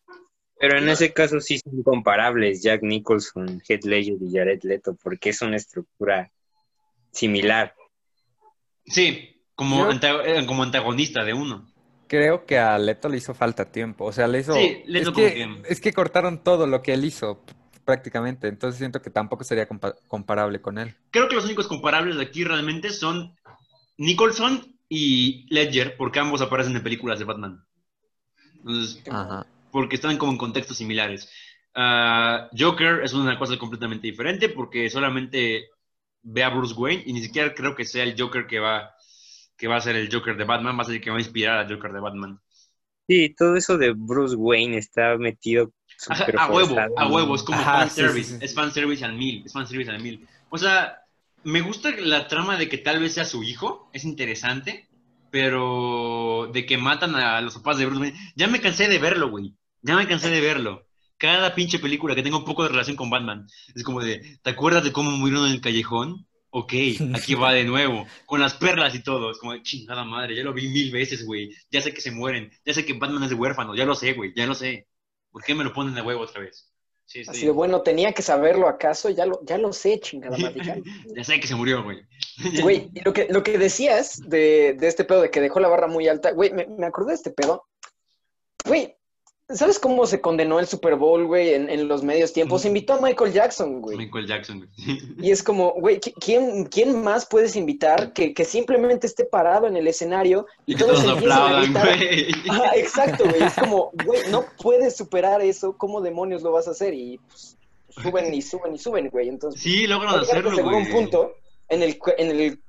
Speaker 2: Pero en ese caso sí son comparables Jack Nicholson, Heath Ledger y Jared Leto, porque es una estructura similar.
Speaker 1: Sí, como, eh, como antagonista de uno.
Speaker 6: Creo que a Leto le hizo falta tiempo. O sea, le hizo.
Speaker 1: Sí, Leto
Speaker 6: es que, es que cortaron todo lo que él hizo, prácticamente. Entonces siento que tampoco sería compa- comparable con él.
Speaker 1: Creo que los únicos comparables de aquí realmente son Nicholson y Ledger, porque ambos aparecen en películas de Batman. Entonces,
Speaker 6: Ajá.
Speaker 1: Porque están como en contextos similares. Ah, Joker es una cosa completamente diferente porque solamente ve a Bruce Wayne y ni siquiera creo que sea el Joker que va, que va a ser el Joker de Batman, va a ser el que va a inspirar al Joker de Batman.
Speaker 2: Sí, todo eso de Bruce Wayne está metido
Speaker 1: Ajá, a huevo, a huevo, es como
Speaker 6: Ajá,
Speaker 1: fan
Speaker 6: sí,
Speaker 1: service,
Speaker 6: sí, sí.
Speaker 1: es fan service al mil, es fan service al mil. O sea, me gusta la trama de que tal vez sea su hijo, es interesante, pero de que matan a los papás de Bruce ya me cansé de verlo, güey, ya me cansé de verlo. Cada pinche película que tenga un poco de relación con Batman, es como de, ¿te acuerdas de cómo murieron en el callejón? Ok, aquí va de nuevo, con las perlas y todo. Es como, de, chingada madre, ya lo vi mil veces, güey. Ya sé que se mueren, ya sé que Batman es de huérfano, ya lo sé, güey, ya lo sé. ¿Por qué me lo ponen de huevo otra vez? Sí, sí.
Speaker 7: Así de bueno, tenía que saberlo acaso, ya lo, ya lo sé, chingada ya.
Speaker 1: sé que se murió, güey.
Speaker 7: Güey, lo que, lo que decías de, de este pedo de que dejó la barra muy alta, güey, me, me acordé de este pedo. Güey, ¿sabes cómo se condenó el Super Bowl, güey, en, en los medios tiempos? Invitó a Michael Jackson, güey.
Speaker 1: Michael Jackson, güey.
Speaker 7: Y es como, güey, ¿qui- ¿quién, ¿quién más puedes invitar que, que simplemente esté parado en el escenario
Speaker 1: Y
Speaker 7: todos
Speaker 1: todos aplaudan, güey.
Speaker 7: Ajá, exacto, güey. Es como, güey, no puedes superar eso. ¿Cómo demonios lo vas a hacer? Y pues, suben y suben y suben, güey. Entonces,
Speaker 1: Sí, logran hacerlo, güey.
Speaker 7: un punto en el, en, el,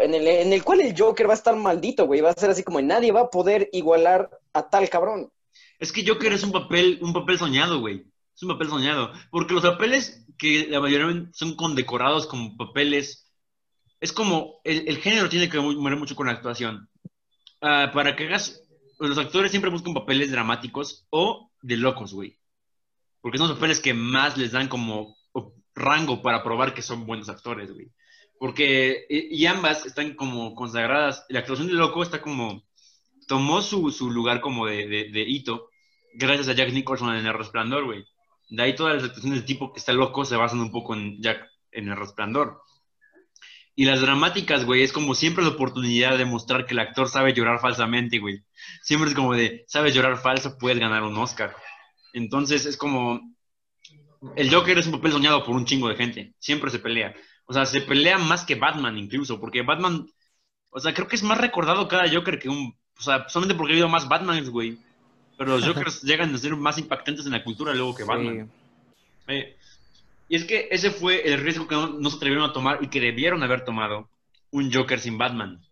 Speaker 7: en, el, en el cual el Joker va a estar maldito, güey. Va a ser así como nadie va a poder igualar a tal cabrón.
Speaker 1: Es que Joker es un papel, un papel soñado, güey. Es un papel soñado. Porque los papeles que la mayoría son condecorados como papeles, es como, el, género tiene que ver mucho con la actuación. Ah, para que hagas, los actores siempre buscan papeles dramáticos o de locos, güey. Porque son los papeles que más les dan como rango para probar que son buenos actores, güey. Porque, y, ambas están como consagradas. La actuación de loco está como, tomó su, su lugar como de hito gracias a Jack Nicholson en El Resplandor, güey. De ahí todas las actuaciones del tipo que está loco se basan un poco en Jack en El Resplandor. Y las dramáticas, güey, es como siempre la oportunidad de mostrar que el actor sabe llorar falsamente, güey. Siempre es como de, sabes llorar falso, puedes ganar un Oscar. Entonces es como, el Joker es un papel soñado por un chingo de gente. Siempre se pelea. O sea, se pelea más que Batman incluso, porque Batman, o sea, creo que es más recordado cada Joker que un, o sea, solamente porque ha habido más Batmans, güey. Pero los Jokers llegan a ser más impactantes en la cultura luego que Batman. Eh, y es que ese fue el riesgo que no, no se atrevieron a tomar y que debieron haber tomado un Joker sin Batman.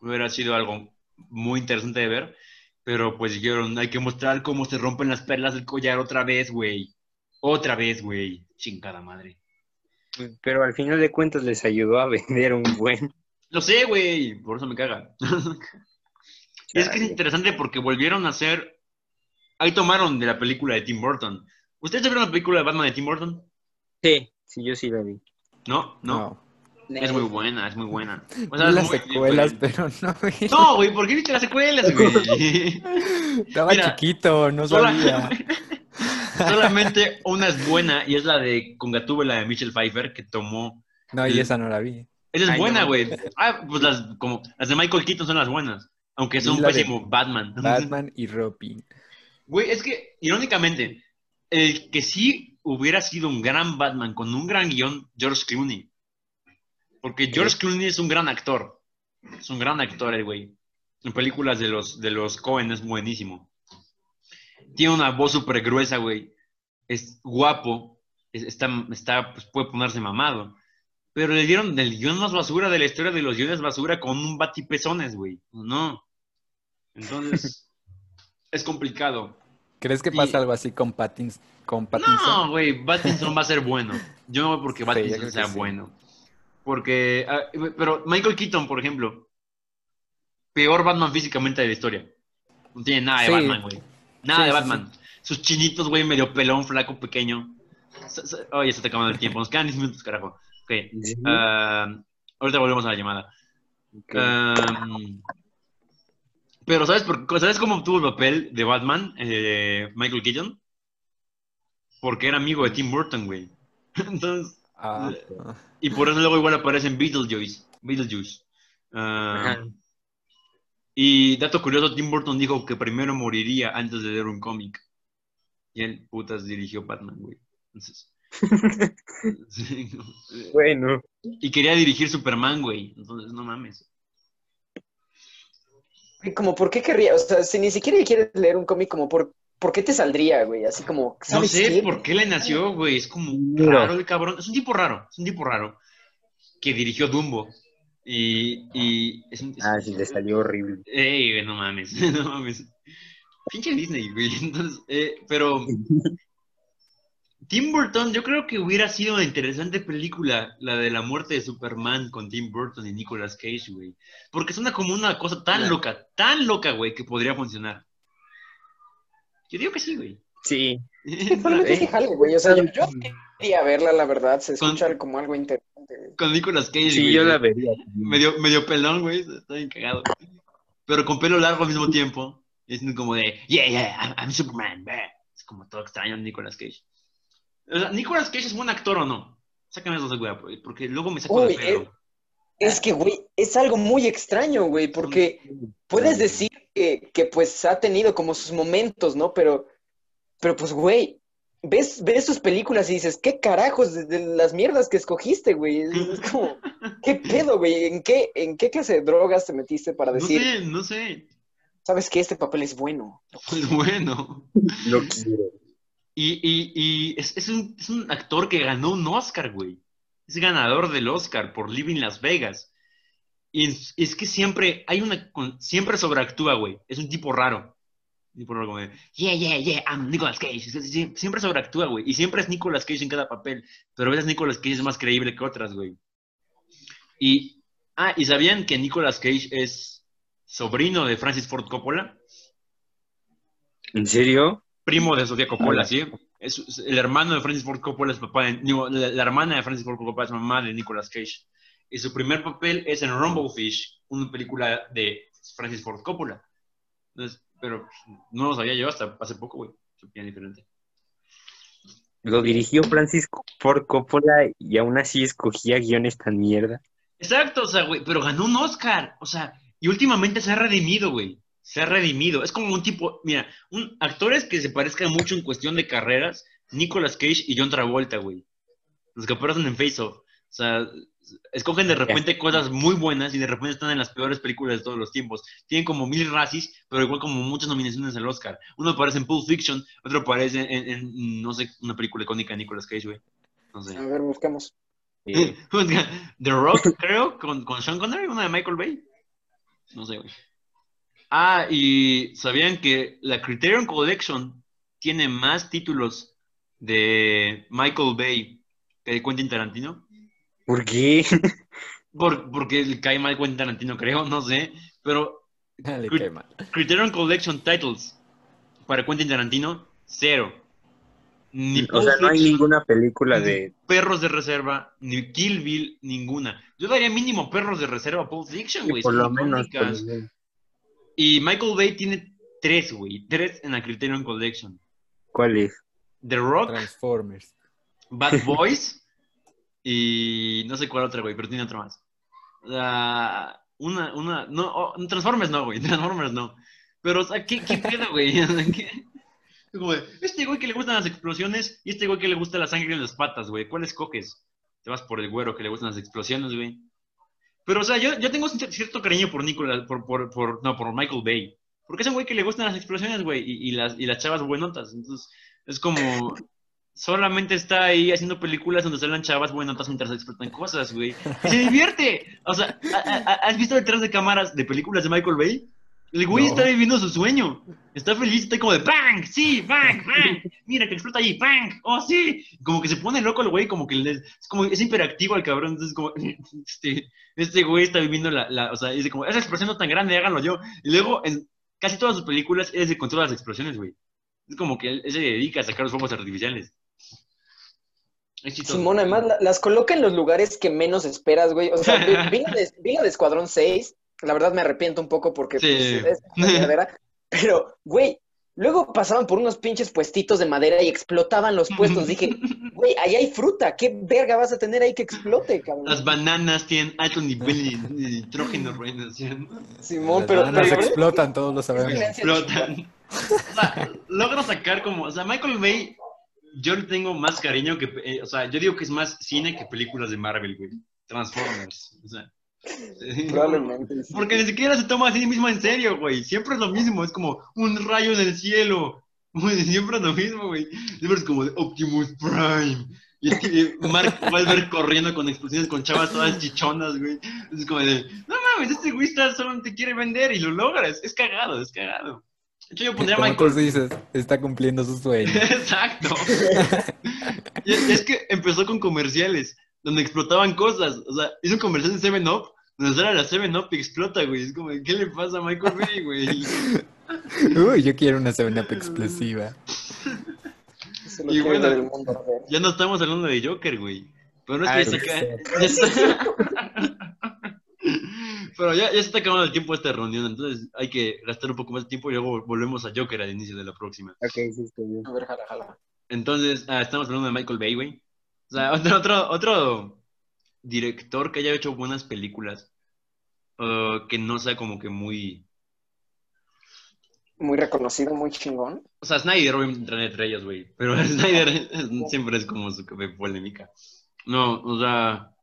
Speaker 1: Hubiera sido algo muy interesante de ver, pero pues dijeron, hay que mostrar cómo se rompen las perlas del collar otra vez, güey. Otra vez, güey. Chingada madre.
Speaker 2: Pero al final de cuentas les ayudó a vender un buen.
Speaker 1: Lo sé, güey. Por eso me caga. es que es interesante porque volvieron a hacer... Ahí tomaron de la película de Tim Burton. ¿Ustedes vieron la película de Batman de Tim Burton?
Speaker 2: Sí, sí, yo sí la vi.
Speaker 1: No, no. Es muy buena, es muy buena. O sea,
Speaker 6: las
Speaker 1: muy
Speaker 6: secuelas, pero no vi.
Speaker 1: No, güey, ¿por qué viste las secuelas, güey?
Speaker 6: Estaba
Speaker 1: Mira,
Speaker 6: chiquito, no
Speaker 1: sola-
Speaker 6: sabía.
Speaker 1: Solamente una es buena y es la de con Gatúbela de Michelle Pfeiffer que tomó.
Speaker 6: No, y esa no la vi.
Speaker 1: Esa es
Speaker 2: Ay,
Speaker 1: buena,
Speaker 2: no.
Speaker 1: güey. Ah, pues las, como, las de Michael Keaton son las buenas. Aunque son
Speaker 6: la de
Speaker 1: pésimo Batman.
Speaker 6: Batman y Robin.
Speaker 1: Güey, es que, irónicamente, el que sí hubiera sido un gran Batman con un gran guion, George Clooney. Porque George Clooney es un gran actor. Es un gran actor, el güey. En películas de los, de los Cohen es buenísimo. Tiene una voz súper gruesa, güey. Es guapo. es- está, está, pues puede ponerse mamado. Pero le dieron el guion más basura de la historia de los guiones basura con un batipezones, güey. No. Entonces, es complicado.
Speaker 6: ¿Crees que
Speaker 1: Y-
Speaker 6: pasa algo así con, Pattins, con Pattinson?
Speaker 1: No, güey, Pattinson va a ser bueno. Yo no voy porque Pattinson sea
Speaker 6: sí.
Speaker 1: bueno. Porque, ah, pero Michael Keaton, por ejemplo, peor Batman físicamente de la historia. No tiene nada de
Speaker 6: Sí.
Speaker 1: Batman, güey. Nada
Speaker 6: Sí,
Speaker 1: de
Speaker 6: sí,
Speaker 1: Batman. Sus chinitos, güey, medio pelón, flaco, pequeño. Oye, se está acabando el tiempo. Nos quedan 10 minutos, carajo. Ok. Ah, ahorita volvemos a la llamada.
Speaker 2: ok.
Speaker 1: Um, pero ¿sabes, por, ¿sabes cómo obtuvo el papel de Batman eh, Michael Keaton? Porque era amigo de Tim Burton, güey. Entonces,
Speaker 6: Ah,
Speaker 1: y por eso luego igual aparece en Beetlejuice. Beetlejuice. Ah, y dato curioso, Tim Burton dijo que primero moriría antes de leer un cómic. Y él, putas, dirigió Batman, güey. Entonces, sí, no.
Speaker 2: Bueno,
Speaker 1: y quería dirigir Superman, güey. Entonces, no mames.
Speaker 7: Como, ¿por qué querría? O sea, si ni siquiera quieres leer un cómic, como, ¿por, ¿por qué te saldría, güey? Así como,
Speaker 1: No
Speaker 7: ¿sabes
Speaker 1: sé
Speaker 7: qué?
Speaker 1: por qué le nació, güey. Es como raro el cabrón. Es un tipo raro. Es un tipo raro. Que dirigió Dumbo. Y. y es un, es-
Speaker 2: ah, sí, le salió horrible.
Speaker 1: Ey, güey, no mames. No mames. Pinche Disney, güey. Entonces, eh, pero. Tim Burton, yo creo que hubiera sido una interesante película, la de la muerte de Superman con Tim Burton y Nicolas Cage, güey. Porque suena como una cosa tan loca, tan loca, güey, que podría funcionar. Yo digo que sí, güey.
Speaker 2: Sí,
Speaker 7: Probablemente sí jale, güey. O sea, yo, yo quería verla, la verdad. Se
Speaker 1: Con-
Speaker 7: escucha como algo interesante, güey.
Speaker 1: Con Nicolas Cage,
Speaker 2: sí,
Speaker 1: güey.
Speaker 2: yo la vería.
Speaker 1: medio, medio pelón, güey. Está bien cagado. Pero con pelo largo al mismo tiempo. Es como de, yeah, yeah, I'm, I'm Superman. bah. Es como todo extraño Nicolas Cage. O sea, ¿Nicolas Cage es buen actor o no? Sácame eso de güey, porque luego me saco de
Speaker 7: Uy,
Speaker 1: pedo.
Speaker 7: eh, Es que, güey, es algo muy extraño, güey, porque puedes decir que, que, pues ha tenido como sus momentos, ¿no? Pero, pero pues, güey, ves, ves sus películas y dices, ¿qué carajos de, de las mierdas que escogiste, güey? Es, es como, ¿qué pedo, güey? ¿En qué, ¿En qué clase de drogas te metiste para
Speaker 1: No
Speaker 7: decir,
Speaker 1: sé, no sé.
Speaker 7: sabes que este papel es bueno?
Speaker 1: Es bueno.
Speaker 2: Lo quiero.
Speaker 1: Y, y, y es, es, un, actor que ganó un Oscar, güey. Es ganador del Oscar por Living Las Vegas. Y es, que siempre hay una. Siempre sobreactúa, güey. Es un tipo raro. Un tipo raro de, yeah, yeah, yeah, I'm Nicolas Cage. Siempre sobreactúa, güey. Y siempre es Nicolas Cage en cada papel. Pero a veces Nicolas Cage es más creíble que otras, güey. Y. Ah, ¿y sabían que Nicolas Cage es sobrino de Francis Ford Coppola?
Speaker 2: ¿En serio?
Speaker 1: Primo de Sofía Coppola, ¿sí? Es, el hermano de Francis Ford Coppola es papá de, digo, la, la hermana de Francis Ford Coppola es mamá de Nicolas Cage. Y su primer papel es en Rumblefish, una película de Francis Ford Coppola. Entonces, pero no lo sabía yo hasta hace poco, güey. Diferente.
Speaker 2: Lo dirigió Francis Ford Coppola y aún así escogía guiones tan mierda.
Speaker 1: Exacto, o sea, güey, pero ganó un Oscar. O sea, y últimamente se ha redimido, güey. Se ha redimido. Es como un tipo, mira, un, actores que se parezcan mucho en cuestión de carreras, Nicolas Cage y John Travolta, güey. Los que aparecen en Face Off. O sea, escogen de repente cosas muy buenas y de repente están en las peores películas de todos los tiempos. Tienen como mil racis, pero igual como muchas nominaciones al Oscar. Uno aparece en Pulp Fiction, otro aparece en, en, no sé, una película icónica de Nicolas Cage, güey. No sé.
Speaker 7: A ver, buscamos.
Speaker 1: The Rock, creo, con, con Sean Connery, una de Michael Bay. No sé, güey. Ah, y ¿sabían que la Criterion Collection tiene más títulos de Michael Bay que de Quentin Tarantino?
Speaker 2: ¿Por qué?
Speaker 1: Por, porque le cae mal Quentin Tarantino, creo, no sé. Pero
Speaker 6: Le cae mal.
Speaker 1: Criterion Collection Titles para Quentin Tarantino, cero. Ni
Speaker 2: O sea, no hay ninguna película de...
Speaker 1: Perros de Reserva, ni Kill Bill, ninguna. Yo daría mínimo Perros de Reserva a Pulp Fiction, güey.
Speaker 2: por
Speaker 1: son
Speaker 2: lo menos... por
Speaker 1: icónicas.
Speaker 2: lo menos.
Speaker 1: Y Michael Bay tiene tres, güey. Tres en la Criterion Collection.
Speaker 2: ¿Cuál es?
Speaker 1: The Rock,
Speaker 6: Transformers.
Speaker 1: Bad Boys y no sé cuál otra, güey, pero tiene otra más. La- una, una, no, oh, Transformers no, güey, Transformers no. Pero, o sea, ¿qué, qué pedo, güey? O sea, ¿qué? Como de, este güey que le gustan las explosiones y este güey que le gusta la sangre en las patas, güey. ¿Cuál escoges? Te vas por el güero que le gustan las explosiones, güey. Pero, o sea, yo, yo tengo cier- cierto cariño por Nicolas, por, por, por, no, por Michael Bay. Porque es un güey que le gustan las explosiones, güey, y, y las, y las chavas buenotas. Entonces, es como, solamente está ahí haciendo películas donde salen chavas buenotas mientras explotan cosas, güey. Y se divierte. O sea, ¿ha- ha- ¿has visto detrás de cámaras de películas de Michael Bay? El güey
Speaker 6: No.
Speaker 1: está viviendo su sueño. Está feliz, está como de ¡Bang! ¡Sí! ¡Bang! ¡Bang! Mira que explota ahí, ¡Bang! ¡Oh, sí! Como que se pone loco el güey, como que le- es como es hiperactivo el cabrón. Entonces, como este, este güey está viviendo la, la- O sea, dice como, esa explosión no tan grande, háganlo yo. Y luego, en casi todas sus películas, él se controla las explosiones, güey. Es como que él, él se dedica a sacar los fuegos artificiales. Es chistoso.
Speaker 7: Simón, además la- las coloca en los lugares que menos esperas, güey. O sea, vi, vi la de, vi la de Escuadrón 6. La verdad me arrepiento un poco porque
Speaker 1: Sí.
Speaker 7: pues, es. Pero, güey, luego pasaban por unos pinches puestitos de madera y explotaban los puestos. Dije, güey, ahí hay fruta. ¿Qué verga vas a tener ahí que explote, cabrón?
Speaker 1: Las bananas tienen alto nivel de nitrógeno. ¿Sí?
Speaker 7: Simón,
Speaker 6: Las
Speaker 7: pero,
Speaker 6: bananas
Speaker 7: pero-
Speaker 6: explotan, todos lo sabemos.
Speaker 1: explotan. O sea, logra sacar como, o sea, Michael Bay, yo le tengo más cariño que, eh, o sea, yo digo que es más cine que películas de Marvel, güey. Transformers, o sea.
Speaker 7: Probablemente. sí.
Speaker 1: Porque ni siquiera se toma a sí mismo en serio, güey. Siempre es lo mismo, es como un rayo en el cielo. Güey, Siempre es lo mismo, güey. Siempre es como de Optimus Prime. Y es que Mark Wahlberg corriendo con explosiones con chavas todas chichonas, güey. Es como de, no mames, este güey está solo te quiere vender y lo logra. Es, cagado, es cagado. De hecho, yo pondría
Speaker 6: Como tú
Speaker 1: Michael.
Speaker 6: dices, está cumpliendo su sueño.
Speaker 1: Exacto. Y es, es que empezó con comerciales donde explotaban cosas. O sea, hizo un comercial de 7-Up donde sale la 7-Up y explota, güey. Es como, ¿qué le pasa a Michael Bay, güey?
Speaker 6: Uy, yo quiero una 7-Up explosiva.
Speaker 7: Eso es lo
Speaker 1: Y bueno,
Speaker 7: del mundo.
Speaker 1: Ya no estamos hablando de Joker, güey. Pero no es
Speaker 2: Ah,
Speaker 1: que ya se está- Pero ya, ya se está acabando el tiempo de esta reunión, entonces hay que gastar un poco más de tiempo y luego volvemos a Joker al inicio de la próxima.
Speaker 2: Ok, sí, estoy bien.
Speaker 7: A ver, jala, jala.
Speaker 1: Entonces, ah, estamos hablando de Michael Bay, güey. O sea, otro, otro, otro director que haya hecho buenas películas, uh, que no sea como que muy...
Speaker 7: Muy reconocido, muy chingón.
Speaker 1: O sea, Snyder obviamente entra entre ellos, güey. Pero Snyder siempre es como su polémica. No, o sea...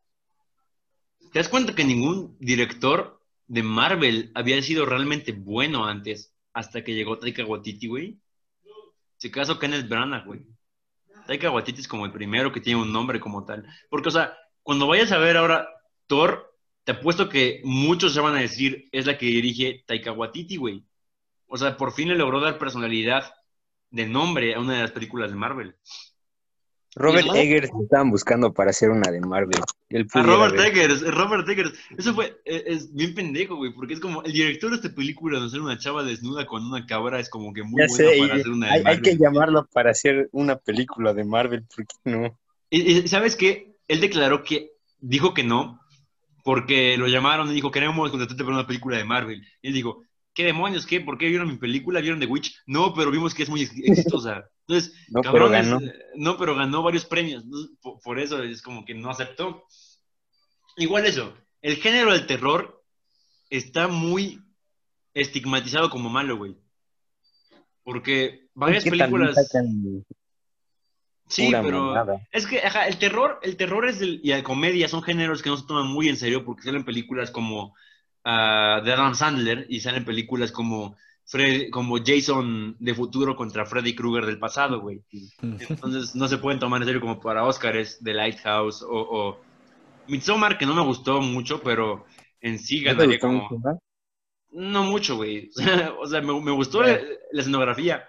Speaker 1: ¿Te das cuenta que ningún director de Marvel había sido realmente bueno antes? Hasta que llegó Taika Waititi, güey. Se casó Kenneth Branagh, güey. Taika Waititi es como el primero que tiene un nombre como tal. Porque, o sea, cuando vayas a ver ahora Thor, te apuesto que muchos se van a decir es la que dirige Taika Waititi, güey. O sea, por fin le logró dar personalidad de nombre a una de las películas de Marvel.
Speaker 2: Robert. Eggers estaban buscando para hacer una de Marvel. Él
Speaker 1: A Robert. Eggers, Robert Eggers. Eso fue, eh, es bien pendejo, güey, porque es como el director de esta película de hacer una chava desnuda con una cabra es como que muy
Speaker 2: Ya
Speaker 1: bueno
Speaker 2: sé,
Speaker 1: para
Speaker 2: y
Speaker 1: hacer una de
Speaker 2: hay, hay que llamarlo para hacer una película de Marvel, ¿por qué no?
Speaker 1: Y, y ¿sabes qué? Él declaró que dijo que no, porque lo llamaron y dijo, queremos contratarte para una película de Marvel. Y él dijo, ¿qué demonios? ¿Qué? ¿Por qué vieron mi película? ¿Vieron The Witch? No, pero vimos que es muy ex- exitosa. Entonces,
Speaker 2: No, pero ganó.
Speaker 1: eh, no, pero ganó varios premios. Por, por eso es como que no aceptó. Igual eso, el género del terror está muy estigmatizado como malo, güey. Porque varias
Speaker 2: Es que también
Speaker 1: películas... Sí, pero... Es que, ajá, el terror, el terror es el, y la comedia son géneros que no se toman muy en serio porque salen películas como ah, de Adam Sandler y salen películas como Fred, como Jason de futuro contra Freddy Krueger del pasado, güey. Entonces no se pueden tomar en serio como para Oscars de Lighthouse o, o Midsommar, que no me gustó mucho, pero en sí
Speaker 2: ¿No te
Speaker 1: ganaría como...
Speaker 2: mucho, no?
Speaker 1: Mucho, güey. o sea, me, me gustó la, la escenografía,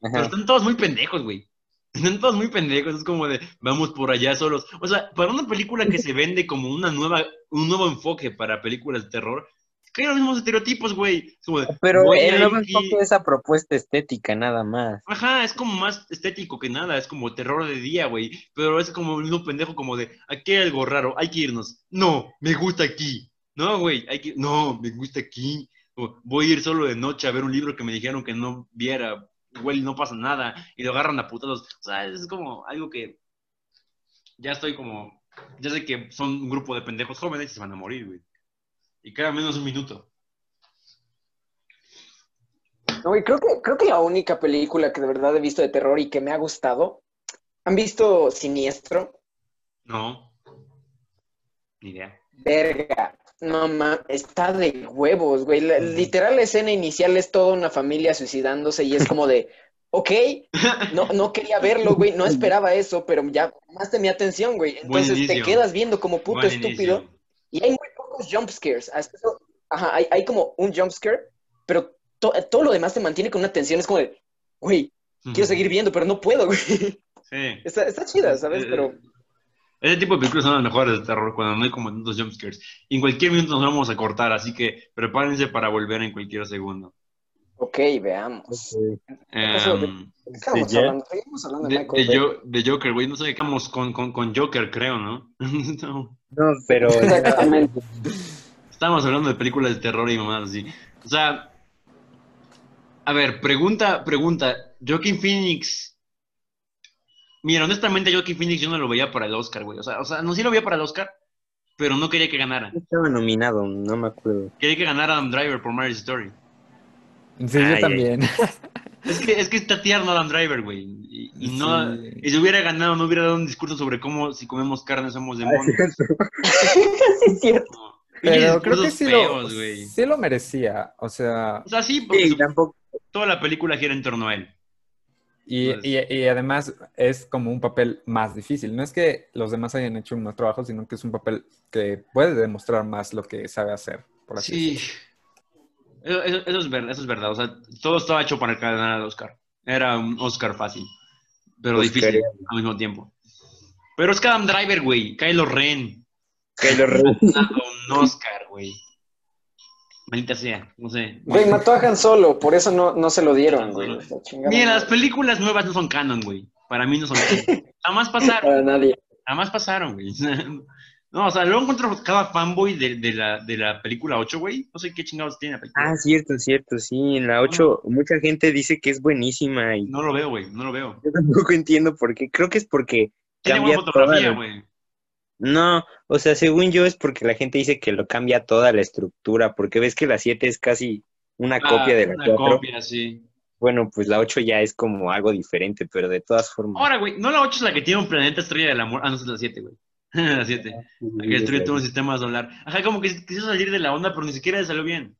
Speaker 1: pero están todos muy pendejos, güey. Están todos muy pendejos, es como de, vamos por allá solos. O sea, para una película que se vende como una nueva, un nuevo enfoque para películas de terror, que hay los mismos estereotipos, güey. Es como de,
Speaker 2: Pero el nuevo enfoque es esa propuesta estética, nada más.
Speaker 1: Ajá, es como más estético que nada, es como terror de día, güey. Pero es como un pendejo como de, aquí hay algo raro, hay que irnos. No, me gusta aquí. No, güey, hay que, no, me gusta aquí. O, voy a ir solo de noche a ver un libro que me dijeron que no viera. Igual y no pasa nada. Y lo agarran a putados. O sea, es como algo que ya estoy como, ya sé que son un grupo de pendejos jóvenes y se van a morir, güey. Y queda menos un minuto.
Speaker 7: No, y creo que, creo que la única película que de verdad he visto de terror y que me ha gustado. ¿Han visto Siniestro?
Speaker 1: No. Ni idea.
Speaker 7: Verga. No mames, está de huevos, güey. La- literal, la escena inicial es toda una familia suicidándose y es como de, ok, no, no quería verlo, güey, no esperaba eso, pero ya más mi atención, güey. Entonces te quedas viendo como puto
Speaker 1: Buen
Speaker 7: estúpido
Speaker 1: inicio.
Speaker 7: y hay pocos jump scares. Ajá, hay, hay como un jump scare pero to- todo lo demás te mantiene con una tensión. Es como de, güey, quiero seguir viendo, pero no puedo, güey.
Speaker 1: Sí.
Speaker 7: Está, está chida, ¿sabes?
Speaker 1: Eh,
Speaker 7: Pero
Speaker 1: Ese tipo de películas son las mejores de terror cuando no hay como tantos jumpscares. Y en cualquier minuto nos vamos a cortar, así que prepárense para volver en cualquier segundo.
Speaker 7: Ok, veamos.
Speaker 1: Em,
Speaker 7: ¿De estamos
Speaker 2: ¿ya?
Speaker 7: hablando? Seguimos hablando de,
Speaker 1: Joker, güey. No sé, estamos con, con, con Joker, creo, ¿no? No.
Speaker 2: No, pero
Speaker 7: Exactamente.
Speaker 1: Estábamos hablando de películas de terror y mamadas así. O sea, a ver, pregunta, pregunta. Joaquin Phoenix. Mira, honestamente, Joaquin Phoenix yo no lo veía para el Oscar, güey. O sea, o sea, no sí lo veía para el Oscar, pero no quería que ganara.
Speaker 2: estaba nominado, no me acuerdo.
Speaker 1: Quería que ganara Adam Driver por Marriage Story.
Speaker 6: Sí,
Speaker 2: Ay,
Speaker 6: yo también.
Speaker 1: Es que, es que está tierno Adam Driver, güey. Y, y no,
Speaker 6: Sí.
Speaker 1: y si hubiera ganado, no hubiera dado un discurso sobre cómo si comemos carne somos demonios.
Speaker 7: sí, es cierto.
Speaker 1: No.
Speaker 6: Pero creo que sí lo,
Speaker 1: feos,
Speaker 6: sí lo merecía. O sea,
Speaker 1: O sea, sí, porque
Speaker 2: Sí, tampoco.
Speaker 1: toda la película gira en torno a él.
Speaker 6: y,
Speaker 1: Pues-
Speaker 6: y, y además es como un papel más difícil. No es que los demás hayan hecho un mal trabajo, sino que es un papel que puede demostrar más lo que sabe hacer. Por así
Speaker 1: Sí.
Speaker 6: decirlo.
Speaker 1: Eso, eso- eso es ver- eso es verdad. O sea, todo estaba hecho para ganar el Oscar. Era un Oscar fácil, pero difícil al mismo tiempo. Pero es que Adam Driver, güey. Kylo Ren.
Speaker 2: Kylo Ren.
Speaker 1: Ganado un Oscar, güey. Maldita sea, no sé.
Speaker 7: Güey, mató a Han Solo, por eso no, no se lo dieron, güey.
Speaker 1: Mira, las películas nuevas no son canon, güey. Para mí no son canon. Jamás pasaron.
Speaker 7: Para nadie.
Speaker 1: Jamás pasaron, güey. No, o sea, luego encuentro cada fanboy de, de la, de la película 8, güey. No sé qué chingados tiene la película.
Speaker 2: Ah, cierto, cierto, sí. En la 8 mucha gente dice que es buenísima y
Speaker 1: No lo veo, güey. No lo veo.
Speaker 2: yo tampoco entiendo por qué. Creo que es porque
Speaker 1: Tiene
Speaker 2: cambia
Speaker 1: buena fotografía, güey.
Speaker 2: No, o sea, según yo es porque la gente dice que lo cambia toda la estructura, porque ves que la 7 es casi una
Speaker 1: Ah,
Speaker 2: copia de la
Speaker 1: una
Speaker 2: 4.
Speaker 1: copia, sí.
Speaker 2: Bueno, pues la 8 ya es como algo diferente, pero de todas formas.
Speaker 1: Ahora, güey, no la 8 es la que tiene un planeta estrella del amor. Ah, no, es la 7, güey. La 7. La que destruye todo un sistema solar. Ajá, como que quiso salir de la onda, pero ni siquiera le salió bien.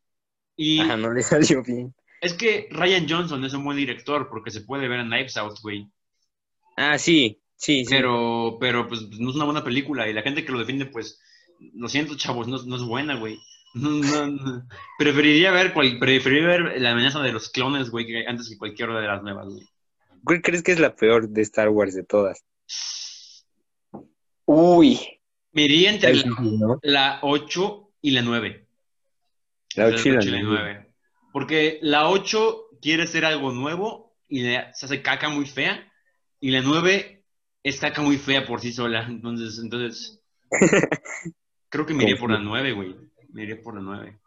Speaker 1: Y
Speaker 2: Ajá, no le salió bien.
Speaker 1: es que Ryan Johnson es un buen director, porque se puede ver en Knives Out, güey.
Speaker 2: Ah, sí, sí, sí.
Speaker 1: Pero, pero, pues, no es una buena película. Y la gente que lo defiende, pues, lo siento, chavos, no, es- no es buena, güey. No, no, no. Preferiría ver, cual- preferiría ver La amenaza de los clones, güey, antes que cualquier otra de las nuevas, güey.
Speaker 2: ¿Cuál crees que es la peor de Star Wars de todas?
Speaker 7: Uy.
Speaker 1: Me iría entre la,
Speaker 2: ¿no?
Speaker 1: la 8 y la 9.
Speaker 2: La 8 y la
Speaker 1: 8
Speaker 2: 9.
Speaker 1: 9. Porque la 8 quiere ser algo nuevo y le- se hace caca muy fea. Y la 9 es caca muy fea por sí sola. Entonces, entonces creo que me iría por la 9, güey. Me iría por la 9.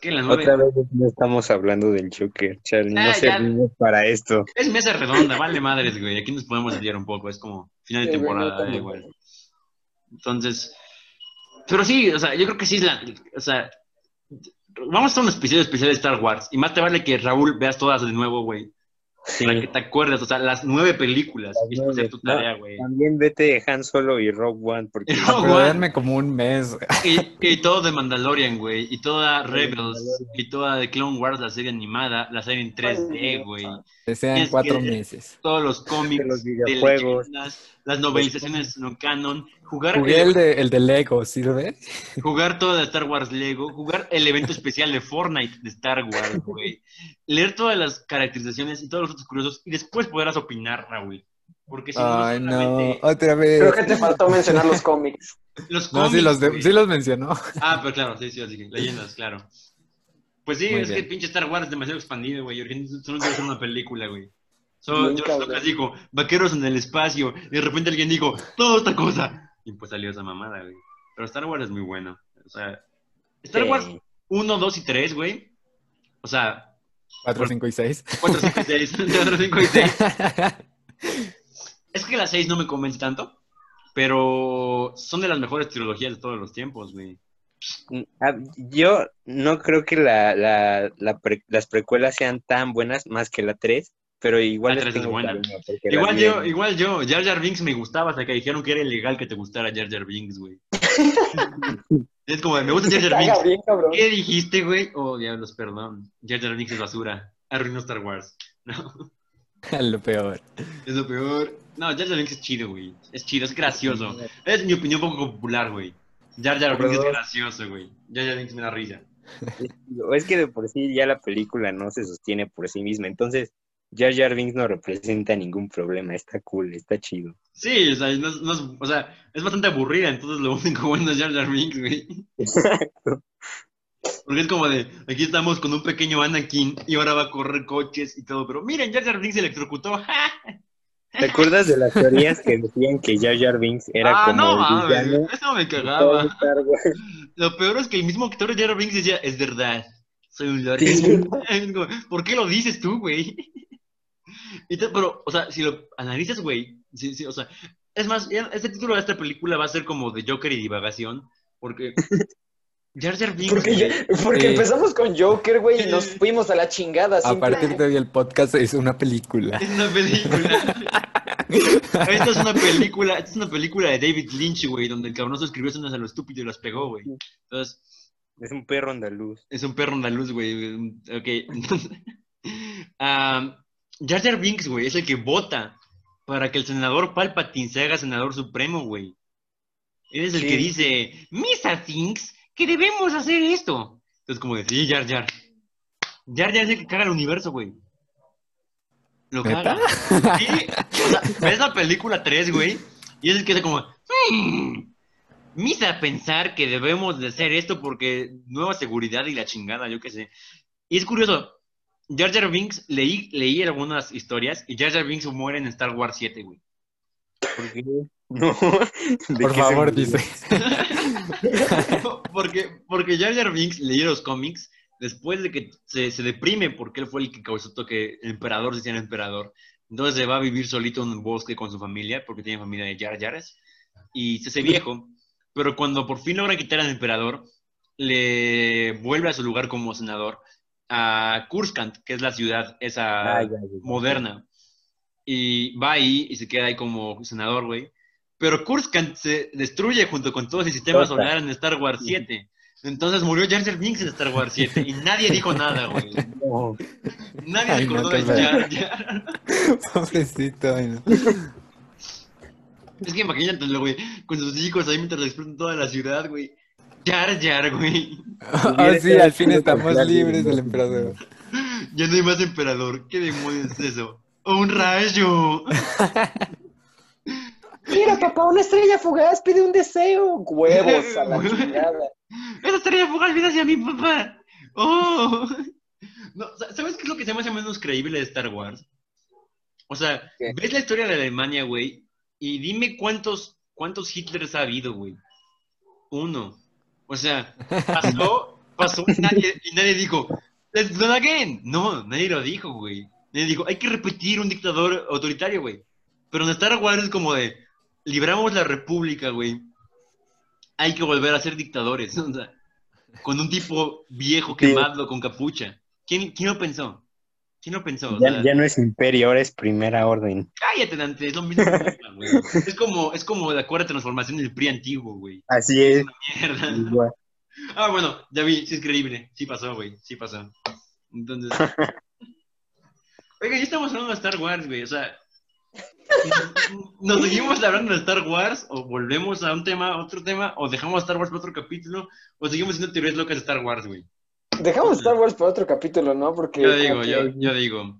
Speaker 1: Que la 9
Speaker 2: Otra vez no estamos hablando del Joker, Charlie.
Speaker 1: Ah,
Speaker 2: No
Speaker 1: ya.
Speaker 2: servimos para esto.
Speaker 1: es mesa redonda, vale madres, güey. Aquí nos podemos desviar un poco. Es como final de
Speaker 7: Sí,
Speaker 1: temporada,
Speaker 7: tanto.
Speaker 1: igual. Entonces, pero sí, o sea, yo creo que sí es la. O sea, vamos a hacer un episodio especial de Star Wars. Y más te vale que Raúl veas todas de nuevo, güey.
Speaker 2: Sí.
Speaker 1: Para que te acuerdes, o sea, las nueve películas.
Speaker 2: Las
Speaker 1: tu tarea, güey.
Speaker 2: También vete Han Solo y Rogue One, porque
Speaker 6: denme como un mes.
Speaker 1: y, y todo de Mandalorian, güey. Y toda Rebels. Y toda de Clone Wars, la serie animada. La serie en 3D, güey.
Speaker 6: Que sean cuatro meses.
Speaker 1: Todos los cómics.
Speaker 2: De los
Speaker 1: de
Speaker 2: videojuegos.
Speaker 1: leyendas, las novelizaciones no canon. Jugar,
Speaker 6: Jugué el de, el de Lego, ¿sirve?
Speaker 1: jugar toda la Star Wars Lego. Jugar el evento especial de Fortnite de Star Wars, güey. Leer todas las caracterizaciones y todos los otros curiosos. Y después podrás opinar, Raúl. Porque si no,
Speaker 6: Ay, no,
Speaker 1: solamente
Speaker 6: otra vez.
Speaker 7: Creo que te faltó mencionar los cómics.
Speaker 1: los
Speaker 6: No,
Speaker 1: cómics.
Speaker 6: sí los, de- sí los mencionó.
Speaker 1: Ah, pero claro, sí, sí, sí, leyendas, claro. Pues sí,
Speaker 6: Muy
Speaker 1: es que pinche Star Wars es demasiado expandido, güey. Solo quiero hacer una película, güey. So, George. Lucas dijo, vaqueros en el espacio. Y de repente alguien dijo, toda esta cosa. Y pues salió esa mamada, güey. Pero Star Wars es muy bueno. O sea, Star
Speaker 2: Sí.
Speaker 1: Wars 1, 2 y 3, güey. O sea,
Speaker 6: 4, 5 y 6.
Speaker 1: 4, 5 y 6. 4, 5 y 6. Es que la 6 no me convence tanto. Pero son de las mejores trilogías de todos los tiempos, güey.
Speaker 2: Ah, Yo no creo que la, la- la pre- las precuelas sean tan buenas más que la 3, pero igual
Speaker 1: La
Speaker 2: les
Speaker 1: 3 es
Speaker 2: tengo
Speaker 1: buena.
Speaker 2: cariño, porque las
Speaker 1: Igual yo, igual yo, Jar Jar Binks me gustaba hasta que dijeron que era ilegal que te gustara Jar Jar Binks, güey. es como, me gusta Jar Jar Binks.
Speaker 7: bien.
Speaker 1: ¿Qué dijiste, güey? Oh, diablos, perdón. Jar Jar Binks es basura. Arruinó Star Wars. No,
Speaker 6: Lo peor.
Speaker 1: es lo peor. No, Jar Jar Binks es chido, güey. Es chido, es gracioso. Es mi opinión poco popular, güey. Jar Jar Binks es gracioso, güey. Jar Jar Binks me da risa.
Speaker 2: O es que de por sí ya la película no se sostiene por sí misma. Entonces, Jar Jar Binks no representa ningún problema. Está cool, está chido.
Speaker 1: Sí, o sea, no es- no es, o sea, es bastante aburrida, entonces lo único bueno es Jar Jar Binks, güey.
Speaker 2: Exacto.
Speaker 1: Porque es como de, aquí estamos con un pequeño Anakin y ahora va a correr coches y todo, pero miren, Jar Jar Binks se electrocutó.
Speaker 2: ¿Te acuerdas de las teorías que decían que Jar Jar Binks era
Speaker 1: ah,
Speaker 2: como
Speaker 1: no,
Speaker 2: el villano
Speaker 1: eso me cagaba. Lo peor es que el mismo actor de Jar Jar Binks decía, es verdad, soy un lord.
Speaker 2: Sí.
Speaker 1: ¿Por qué lo dices tú, güey? Y te- pero, o sea, si lo analizas, güey, sí, sí, o sea, es más, ya este título de esta película va a ser como de Joker y divagación, porque Jar Jar Binks,
Speaker 7: Porque,
Speaker 1: güey,
Speaker 7: ya- porque
Speaker 6: Sí.
Speaker 7: empezamos con Joker, güey, y nos fuimos a la chingada.
Speaker 6: A partir de hoy el podcast es una película.
Speaker 1: es una película. Esta es una película, esta es una película de David Lynch, güey, donde el cabrón se escribió escenas a lo estúpido y las pegó, güey. Entonces,
Speaker 2: Es un perro andaluz.
Speaker 1: Es un perro andaluz, güey. Ok, entonces. Jar Jar Binks, güey, es el que vota para que el senador Palpatine se haga senador supremo, güey. Él es el
Speaker 2: Sí.
Speaker 1: que dice, Misa thinks que debemos hacer esto. Entonces, como de, sí, Jar Jar. Jar Jar es el que caga el universo, güey. Lo caga. Sí, o sea, ves la película 3, güey, y es el que hace como, "Hmm, Misa pensar que debemos de hacer esto porque nueva seguridad y la chingada, yo qué sé. Y es curioso, Jar Jar Binks, leí, leí algunas historias y Jar Jar Binks muere en Star Wars 7, güey.
Speaker 2: ¿Por qué? No. ¿De
Speaker 6: Por favor, dice.
Speaker 1: porque, porque Jar Jar Binks leí los cómics después de que se, se deprime porque él fue el que causó que el emperador se hiciera emperador. Entonces se va a vivir solito en un bosque con su familia porque tiene familia de Jar Jares y se hace viejo. Pero cuando por fin logra quitar al emperador, le vuelve a su lugar como senador a Kurskant, que es la ciudad esa
Speaker 2: Ah, ya, ya, ya.
Speaker 1: moderna. Y va ahí y se queda ahí como senador, güey. Pero Kurskant se destruye junto con todo el sistema
Speaker 2: Tota.
Speaker 1: solar en Star Wars 7. Entonces murió Jar Binks en Star Wars 7 y nadie dijo nada, güey.
Speaker 2: No.
Speaker 1: Nadie
Speaker 6: Ay,
Speaker 1: recordó
Speaker 6: no,
Speaker 1: de. Jar Jar.
Speaker 6: Pobrecito. ay, no.
Speaker 1: Es que imagínatelo, güey, con sus hijos ahí mientras explotan toda la ciudad, güey. Jar Jar, güey.
Speaker 6: Ah, sí, al fin estamos libres del emperador.
Speaker 1: Ya no hay más emperador. ¿Qué demonios es eso? ¡Un rayo!
Speaker 7: Mira, papá, una estrella fugaz pide un deseo. Huevos a la chingada.
Speaker 1: ¡Esa estrella fugaz viene hacia mi papá! ¡Oh! No, ¿Sabes qué es lo que se me hace menos creíble de Star Wars? O sea,
Speaker 7: ¿Qué?
Speaker 1: ves la historia de Alemania, güey, y dime cuántos, cuántos Hitlers ha habido, güey. Uno. O sea, pasó, pasó y nadie, y nadie dijo, let's do it again. No, nadie lo dijo, güey. Nadie dijo, hay que repetir un dictador autoritario, güey. Pero en Star Wars es como de, libramos la república, güey. Hay que volver a ser dictadores. O sea, con un tipo viejo
Speaker 2: Sí.
Speaker 1: quemado con capucha. ¿Quién, quién lo pensó? ¿Quién lo pensó? O
Speaker 2: Ya,
Speaker 1: sea,
Speaker 2: ya no es imperio, ahora es primera orden.
Speaker 1: Cállate, Dante, es lo mismo. güey. Es como, es como la cuarta transformación del PRI antiguo, güey.
Speaker 2: Así es.
Speaker 1: Mierda.
Speaker 2: Igual.
Speaker 1: Ah, bueno, ya vi, sí es creíble. Sí pasó, güey, sí pasó. Entonces. Oiga, ya estamos hablando de Star Wars, güey. O sea, ¿nos seguimos hablando de Star Wars? ¿O volvemos a un tema, otro tema? ¿O dejamos Star Wars para otro capítulo? ¿O seguimos haciendo teorías locas de Star Wars, güey?
Speaker 7: Dejamos Star Wars para otro capítulo, ¿no? Porque
Speaker 1: Yo digo, yo, yo digo.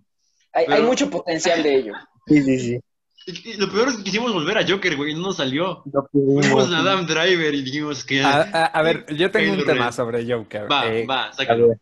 Speaker 7: hay,
Speaker 1: pero-
Speaker 7: hay mucho potencial de ello.
Speaker 2: Sí, sí, sí.
Speaker 1: Y- y Lo peor es que quisimos volver a Joker, güey, no nos salió.
Speaker 2: No pudimos.
Speaker 1: Fuimos a Adam Driver y dijimos que.
Speaker 6: A, a- a ver, yo tengo un tema sobre Joker.
Speaker 1: Va,
Speaker 6: Eh,
Speaker 1: va, sácalo.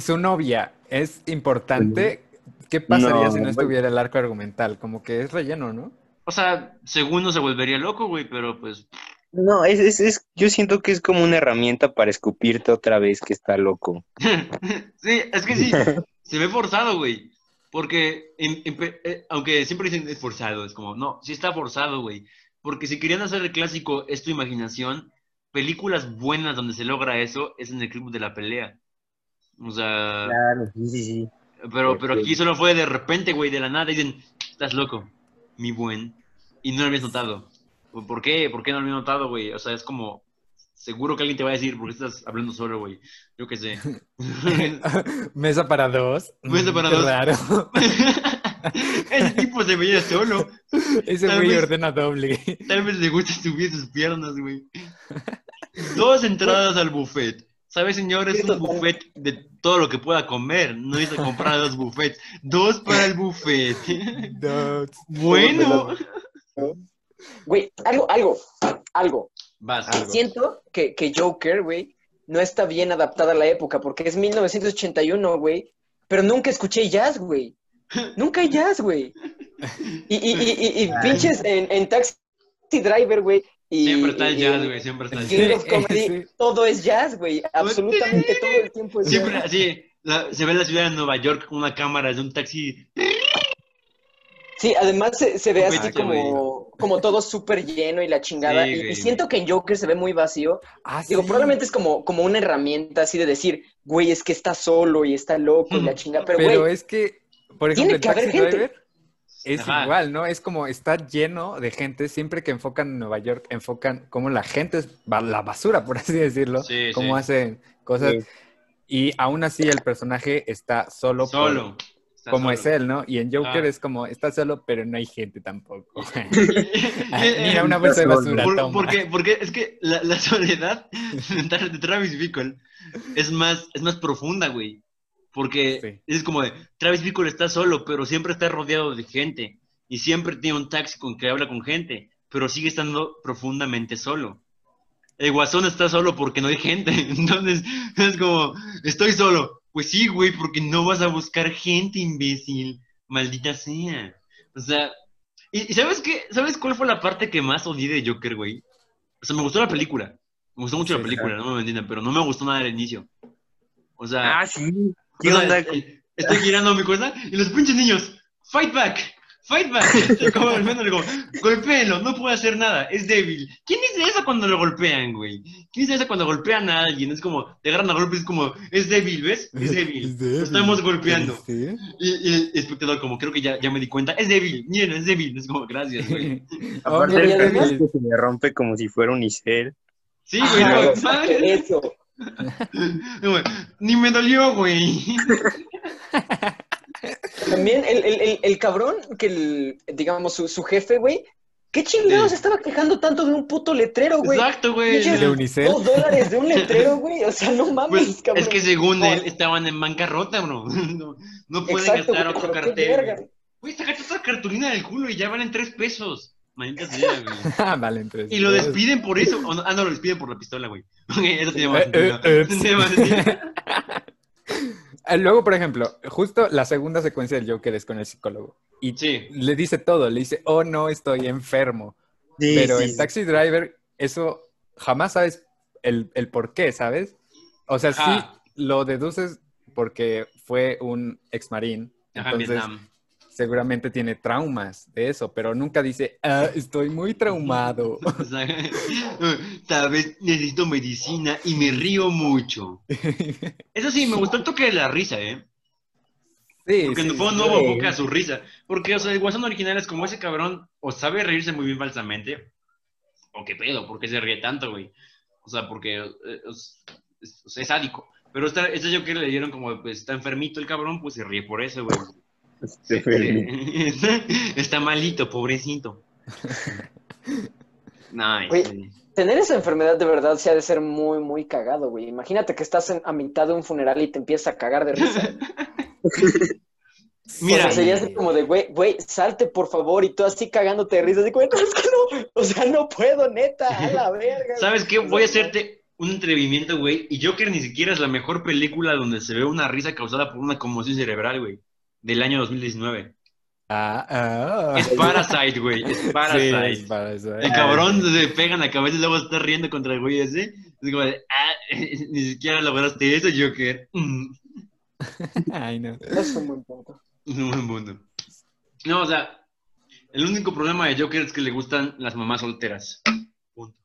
Speaker 6: Su novia es importante. ¿Qué pasaría
Speaker 2: No,
Speaker 6: si no estuviera el arco argumental? Como que es relleno, ¿no?
Speaker 1: O sea, según no se volvería loco, güey, pero pues.
Speaker 2: No, es, es, es- yo siento que es como una herramienta para escupirte otra vez que está loco.
Speaker 1: sí, es que sí, se ve forzado, güey. Porque, en- en eh, aunque siempre dicen es forzado, es como, no, sí está forzado, güey. Porque si querían hacer el clásico, es tu imaginación, películas buenas donde se logra eso es en el club de la pelea. O sea,
Speaker 2: Claro, sí, sí, sí.
Speaker 1: pero, pero aquí solo fue de repente, güey, de la nada, y dicen, estás loco, mi buen. Y no lo habías notado. ¿Por qué? ¿Por qué no lo había notado, güey? O sea, es como, seguro que alguien te va a decir, ¿por qué estás hablando solo, güey? Yo qué sé.
Speaker 6: Mesa para dos.
Speaker 1: Mesa para
Speaker 6: qué
Speaker 1: dos.
Speaker 6: raro.
Speaker 1: Ese tipo se veía solo.
Speaker 6: Ese
Speaker 1: Tal
Speaker 6: güey
Speaker 1: vez-
Speaker 6: ordena doble.
Speaker 1: Tal vez le gusta subir sus piernas, güey. Dos entradas al buffet. ¿Sabes, señor? Es un buffet de todo lo que pueda comer. No hice comprar dos buffets. Dos para el buffet. bueno.
Speaker 7: Güey, algo, algo, algo.
Speaker 1: Vas.
Speaker 7: Siento que, que Joker, güey, no está bien adaptada a la época porque es 1981, güey. Pero nunca escuché jazz, güey. Nunca hay jazz, güey. Y, y, y, y, y pinches en, en Taxi Driver, güey. y-
Speaker 1: Siempre está el jazz, güey. Siempre está el
Speaker 7: King
Speaker 1: jazz.
Speaker 7: of Comedy,
Speaker 6: Sí.
Speaker 7: todo es jazz, güey. Absolutamente todo el tiempo es
Speaker 1: Siempre
Speaker 7: jazz.
Speaker 1: así. la- se ve la ciudad de Nueva York con una cámara desde un taxi.
Speaker 7: Sí, además se, se ve así como, como todo súper lleno y la chingada.
Speaker 1: Sí,
Speaker 7: y, siento que en Joker se ve muy vacío.
Speaker 6: Ah,
Speaker 7: Digo,
Speaker 6: sí.
Speaker 7: probablemente es como, como una herramienta así de decir, güey, es que está solo y está loco y la chingada. Pero,
Speaker 6: Pero
Speaker 7: güey,
Speaker 6: es que, por
Speaker 7: Tiene
Speaker 6: ejemplo, el
Speaker 7: que haber
Speaker 6: Taxi
Speaker 7: gente.
Speaker 6: Driver es
Speaker 1: Ajá.
Speaker 6: igual, ¿no? Es como está lleno de gente. Siempre que enfocan en Nueva York, enfocan como la gente es la basura, por así decirlo.
Speaker 1: Sí,
Speaker 6: cómo
Speaker 1: sí.
Speaker 6: hacen cosas.
Speaker 2: Sí.
Speaker 6: Y aún así el personaje está solo,
Speaker 1: Solo.
Speaker 6: Como
Speaker 1: solo.
Speaker 6: es él, ¿no? Y en Joker
Speaker 1: Ah.
Speaker 6: es como está solo, pero no hay gente tampoco. Ah,
Speaker 1: Eh,
Speaker 6: Mira,
Speaker 1: eh,
Speaker 6: una bolsa de basura,
Speaker 1: Por-
Speaker 6: toma.
Speaker 1: porque, porque es que la, la soledad de Travis Bickle es más, es más profunda, güey. Porque
Speaker 6: Sí.
Speaker 1: es como de, Travis Bickle está solo, pero siempre está rodeado de gente. Y siempre tiene un taxi con que habla con gente, pero sigue estando profundamente solo. El guasón está solo porque no hay gente. Entonces, es como, estoy solo. Pues sí, güey, porque no vas a buscar gente, imbécil. Maldita sea. O sea, ¿y, y sabes qué? ¿Sabes cuál fue la parte que más odié de Joker, güey? O sea, me gustó la película. Me gustó mucho
Speaker 6: Sí,
Speaker 1: la película, no me entiendan, pero no me gustó nada al inicio. O sea,
Speaker 2: Ah, sí.
Speaker 1: Estoy girando mi cosa y los pinches niños, fight back, fight back. Como golpeándole como, golpéenlo, no puede hacer nada, es débil. ¿Quién dice eso cuando lo golpean, güey? ¿Quién dice eso cuando golpean a alguien? Es como, te agarran a golpes, es como, es débil, ¿ves? Es débil.
Speaker 6: Es débil.
Speaker 1: Lo estamos golpeando.
Speaker 6: Sí.
Speaker 1: Y, y el espectador, como, creo que ya, ya me di cuenta, es débil, miren, es débil. Es como, gracias, güey.
Speaker 2: Aparte el
Speaker 7: además-
Speaker 2: casco se le rompe como si fuera un Isel.
Speaker 1: Sí, güey,
Speaker 7: Ajá,
Speaker 1: no, madre.
Speaker 7: Eso.
Speaker 1: Güey, Ni me dolió, güey.
Speaker 7: También el, el, el, el cabrón que, el, digamos, su, su jefe, güey, ¿qué chingados
Speaker 1: Sí.
Speaker 7: estaba quejando tanto de un puto letrero, güey?
Speaker 1: Exacto, güey.
Speaker 7: Pinches
Speaker 6: De Unicel.
Speaker 7: Dos dólares de un letrero, güey. O sea, no mames,
Speaker 1: Pues,
Speaker 7: cabrón.
Speaker 1: es que según
Speaker 7: No,
Speaker 1: él estaban en bancarrota, bro. No, no pueden
Speaker 7: Exacto,
Speaker 1: gastar
Speaker 7: güey,
Speaker 1: otro cartel. güey. Sacaste otra cartulina del culo y ya valen tres pesos. Maldita sea, güey.
Speaker 6: Ah, vale, entonces.
Speaker 1: Y lo despiden por eso. ah, no, lo despiden por la pistola, güey. Ok, eso tiene más
Speaker 6: Eh, eh,
Speaker 1: sentido.
Speaker 6: eh,
Speaker 1: Tiene más sentido.
Speaker 6: Eh, Luego, por ejemplo, justo la segunda secuencia del Joker es con el psicólogo. Y
Speaker 1: Sí.
Speaker 6: le dice todo, le dice, oh no, estoy enfermo.
Speaker 2: Sí,
Speaker 6: Pero
Speaker 2: sí,
Speaker 6: en
Speaker 2: sí.
Speaker 6: Taxi Driver, eso jamás sabes el, el por qué, ¿sabes? O sea, sí
Speaker 1: Ajá.
Speaker 6: lo deduces porque fue un ex marín.
Speaker 1: Ajá,
Speaker 6: Entonces,
Speaker 1: Vietnam.
Speaker 6: Seguramente tiene traumas de eso, pero nunca dice, ah, estoy muy traumado.
Speaker 1: Tal vez necesito medicina y me río mucho. Eso sí, me gustó el toque de la risa, ¿eh?
Speaker 6: sí,
Speaker 1: Porque
Speaker 6: sí,
Speaker 1: fue un
Speaker 6: sí.
Speaker 1: nuevo enfoque a su risa. Porque, o sea, el guasón original es como ese cabrón, o sabe reírse muy bien falsamente, o qué pedo, ¿por qué se ríe tanto, güey? O sea, porque eh, es, es- sádico. Pero esta, este yo que le dieron como, pues, está enfermito el cabrón, pues se ríe por eso, güey.
Speaker 2: Fue el-
Speaker 1: Está, malito, pobrecito. Nice.
Speaker 7: Güey. Tener esa enfermedad de verdad se ha de ser muy, muy cagado, güey. Imagínate que estás en- a mitad de un funeral y te empiezas a cagar de risa.
Speaker 1: Mira,
Speaker 7: o sea, sería así como de, güey, güey, salte por favor, y tú así cagándote de risa, así como, no, es que no, o sea, no puedo, neta, a la verga.
Speaker 1: ¿Sabes qué? Voy a hacerte un atrevimiento, güey. Y Joker ni siquiera es la mejor película donde se ve una risa causada por una conmoción cerebral, güey. Del año 2019.
Speaker 6: Ah, ah.
Speaker 1: Es Parasite, güey. Es
Speaker 6: Sí,
Speaker 1: Parasite.
Speaker 6: es Parasite.
Speaker 1: El cabrón se pega en la cabeza y luego está riendo contra el güey ese. Es como de, ah, ni siquiera lograste eso, Joker.
Speaker 6: Ay, no.
Speaker 7: Es un buen punto.
Speaker 1: Es un buen mundo. No, o sea, el único problema de Joker es que le gustan las mamás solteras. Punto.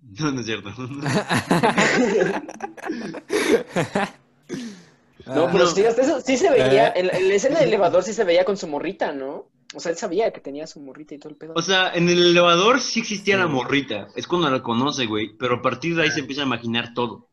Speaker 1: No, no es cierto.
Speaker 7: No,
Speaker 6: Ah,
Speaker 7: pero sí, hasta eso sí se veía,
Speaker 6: Eh.
Speaker 7: en, la- en la escena del elevador sí se veía con su morrita, ¿no? O sea, él sabía que tenía su morrita y todo el pedo.
Speaker 1: O sea, en el elevador sí existía la morrita. Es cuando la conoce, güey. Pero a partir de ahí se empieza a imaginar todo.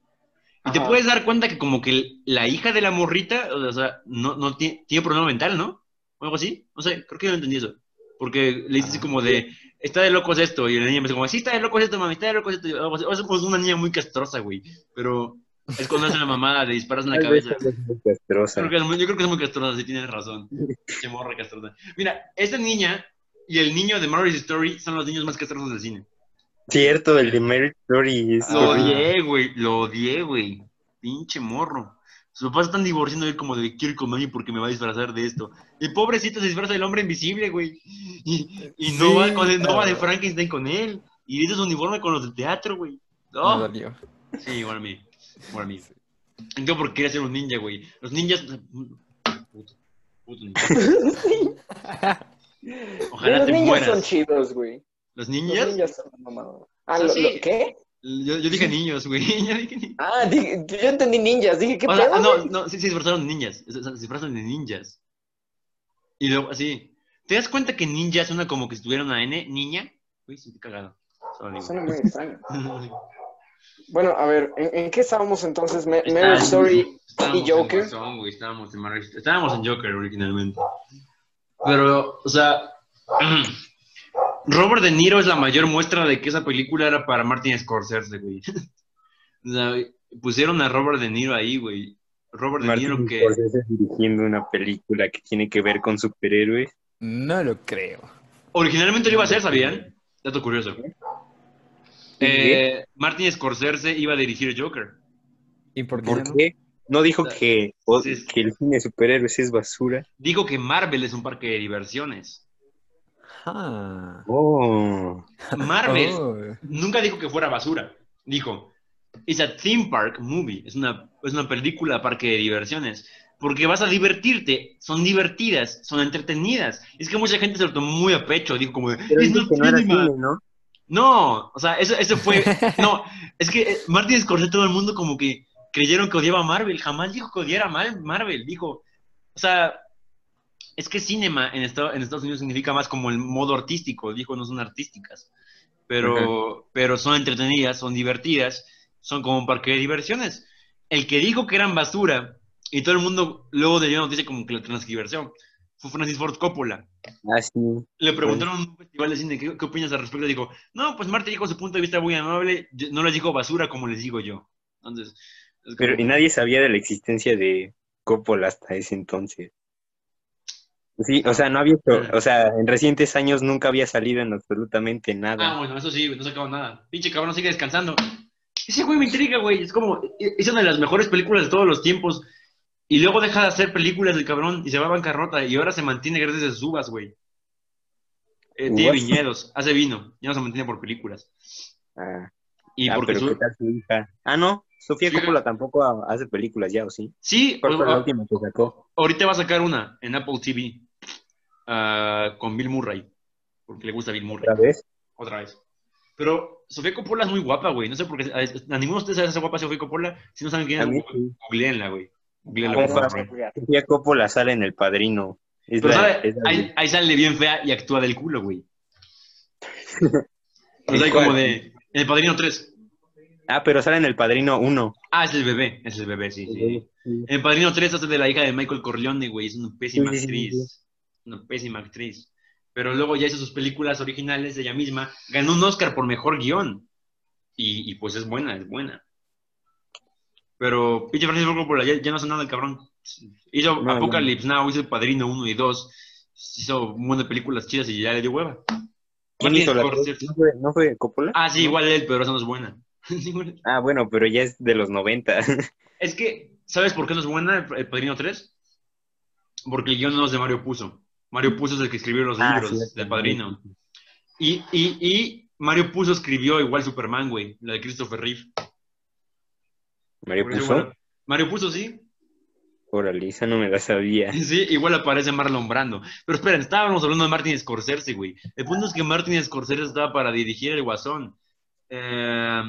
Speaker 1: Y te puedes dar cuenta que como que la hija de la morrita, o sea, no, no tiene, tiene problema mental, ¿no? O algo así. No sé, creo que yo no entendí eso. Porque le dice así como de, está de locos esto, y la niña me dice como, sí, está de locos esto, mami, está de locos esto. O sea, es como una niña muy castrosa, güey, pero es cuando hace la mamada de disparas en la cabeza.
Speaker 2: es muy castrosa.
Speaker 1: Creo que es muy- yo creo que es muy castrosa, sí tienes razón. Qué morra castrosa. Mira, esta niña y el niño de Marriage Story son los niños más castrosos del cine.
Speaker 2: Cierto, el de Mary Story es
Speaker 1: Lo odié, güey, lo odié, güey. Pinche morro. Sus papás están divorciando él como de quiero ir con mami porque me va a disfrazar de esto. Y pobrecito se disfraza del hombre invisible, güey. Y, y no,
Speaker 6: Sí,
Speaker 1: va con él, no va de. Frankenstein con él. Y dice su uniforme con los del teatro, güey.
Speaker 6: Me
Speaker 1: No.
Speaker 6: dolió.
Speaker 1: Sí, igual a mí. Igual a mí. Entonces, ¿por qué quería ser un ninja, güey? Los ninjas. Puto. Puto ninja. Ojalá
Speaker 7: los
Speaker 1: te
Speaker 7: ninjas
Speaker 1: mueras.
Speaker 7: son chidos, güey.
Speaker 1: ¿Los
Speaker 7: Los
Speaker 1: ninjas?
Speaker 7: ninjas son mamados. Ah, lo-
Speaker 1: sí.
Speaker 7: lo- ¿qué?
Speaker 1: Yo, yo dije niños, güey. Yo dije niños.
Speaker 7: Ah, yo entendí ninjas. Dije, ¿qué
Speaker 1: O sea,
Speaker 7: pedo?
Speaker 1: ah, no,
Speaker 7: güey?
Speaker 1: no, sí, se disfrazaron de ninjas. Se se disfrazan de ninjas. Y luego, así. ¿Te das cuenta que ninja suena como que si tuviera una N? ¿Niña? Uy, sí, te cagado.
Speaker 7: Suena
Speaker 1: güey.
Speaker 7: muy extraño. Bueno, a ver, ¿en, en qué estábamos entonces? Ma- Marriage Story
Speaker 1: estábamos
Speaker 7: y Joker.
Speaker 1: En Guasón, güey, estábamos, en Marriage- estábamos en Joker originalmente. Pero, o sea, Robert De Niro es la mayor muestra de que esa película era para Martin Scorsese, güey. O sea, pusieron a Robert De Niro ahí, güey. Robert De Niro
Speaker 2: Martin
Speaker 1: que...
Speaker 2: Scorsese dirigiendo una película que tiene que ver con superhéroes.
Speaker 6: No lo creo.
Speaker 1: Originalmente lo iba a hacer, ¿sabían? Dato curioso. Eh, Martin Scorsese iba a dirigir Joker.
Speaker 6: ¿Y por qué?
Speaker 2: ¿Por
Speaker 6: ya no?
Speaker 2: qué? ¿No dijo que, o-
Speaker 1: Sí, sí.
Speaker 2: que el cine de superhéroes es basura?
Speaker 1: Dijo que Marvel es un parque de diversiones.
Speaker 6: Ah.
Speaker 2: Oh,
Speaker 1: Marvel
Speaker 6: Oh.
Speaker 1: nunca dijo que fuera basura. Dijo, es a theme park movie. Es una, es una película parque de diversiones. Porque vas a divertirte. Son divertidas, son entretenidas. Es que mucha gente se lo tomó muy a pecho. Dijo como, de, "Es
Speaker 2: no era
Speaker 1: cinema".
Speaker 2: cine, ¿no?
Speaker 1: No, o sea, eso, eso fue. No, es que eh, Martin Scorsese, todo el mundo como que creyeron que odiaba a Marvel. Jamás dijo que odiara a Mar- Marvel. Dijo, o sea, es que cinema en, Estados, en Estados Unidos significa más como el modo artístico. Dijo, no son artísticas. Pero, pero son entretenidas, son divertidas, son como un parque de diversiones. El que dijo que eran basura y todo el mundo luego dio noticia como que la transgiversión fue Francis Ford Coppola.
Speaker 2: Ah, sí.
Speaker 1: Le preguntaron en un festival de cine ¿qué, qué opinas al respecto. Dijo, no, pues Marta dijo su punto de vista muy amable, yo- no les dijo basura como les digo yo. Entonces, es
Speaker 2: Pero y nadie sabía de la existencia de Coppola hasta ese entonces. Sí, o sea, no había, hecho- o sea, en recientes años nunca había salido en absolutamente
Speaker 1: Ah,
Speaker 2: nada.
Speaker 1: bueno, eso sí, no sacaba nada. Pinche cabrón sigue descansando. Ese güey me intriga, güey. Es como, es una de las mejores películas de todos los tiempos. Y luego deja de hacer películas del cabrón y se va a bancarrota. Y ahora se mantiene gracias a sus uvas, güey. Eh, tiene viñedos, hace vino. Ya no se mantiene por películas.
Speaker 2: Ah,
Speaker 1: Y
Speaker 2: ah,
Speaker 1: porque su-
Speaker 2: ¿qué tal su hija? Ah, no, Sofía Coppola tampoco ha- hace películas ya, ¿o sí?
Speaker 1: Sí,
Speaker 2: ¿Cuál fue la última que sacó?
Speaker 1: ahorita va a sacar una en Apple TV ah, con Bill Murray. Porque le gusta Bill Murray.
Speaker 2: ¿Otra vez?
Speaker 1: Otra vez. Pero Sofía Coppola es muy guapa, güey. No sé por qué. A, ninguno de ustedes sabe esa guapa Sofía Coppola. Si no saben quién es,
Speaker 2: sí.
Speaker 1: googleenla, güey.
Speaker 2: Sofía Coppola sale en El Padrino. Es
Speaker 1: Pero
Speaker 2: la-
Speaker 1: sabe,
Speaker 2: es la
Speaker 1: ahí, sale bien fea y actúa del culo, güey. O
Speaker 2: ¿En
Speaker 1: sea, hay como de. En el Padrino 3.
Speaker 2: Ah, pero sale en El Padrino 1.
Speaker 1: Ah, es el bebé. Es el bebé, sí, sí. En el Padrino 3 hace de la hija de Michael Corleone, güey. Es una pésima
Speaker 2: Sí, sí, sí,
Speaker 1: actriz. Una pésima actriz. Pero luego ya hizo sus películas originales de ella misma. Ganó un Oscar por mejor guion. Y, y pues es buena, es buena. Pero pinche Francisco Coppola ya, ya no hace nada el cabrón. Hizo
Speaker 2: No,
Speaker 1: Apocalypse Now, hizo El Padrino 1 y 2. Hizo un montón de películas chidas y ya le dio hueva.
Speaker 2: ¿Quién hizo la
Speaker 1: Scorsese.
Speaker 2: ¿No fue, ¿No fue Coppola?
Speaker 1: Ah, sí, igual él, pero esa no es buena. Sí.
Speaker 2: Ah, bueno, pero ya es de los 90.
Speaker 1: Es que, ¿sabes por qué no es buena el, Padrino 3? Porque el guion no es de Mario Puzo. Mario Puzo es el que escribió los
Speaker 2: Ah,
Speaker 1: libros
Speaker 2: cierto.
Speaker 1: del Padrino. Y, y, y Mario Puzo escribió igual Superman, güey, la de Christopher Reeve.
Speaker 2: Mario
Speaker 1: Por eso,
Speaker 2: Puzo.
Speaker 1: bueno, Mario Puzo, sí.
Speaker 2: Órale, esa no me la sabía.
Speaker 1: Sí, igual aparece Marlon Brando. Pero esperen, estábamos hablando de Martin Scorsese, güey. El punto es que Martin Scorsese estaba para dirigir El Guasón. Eh,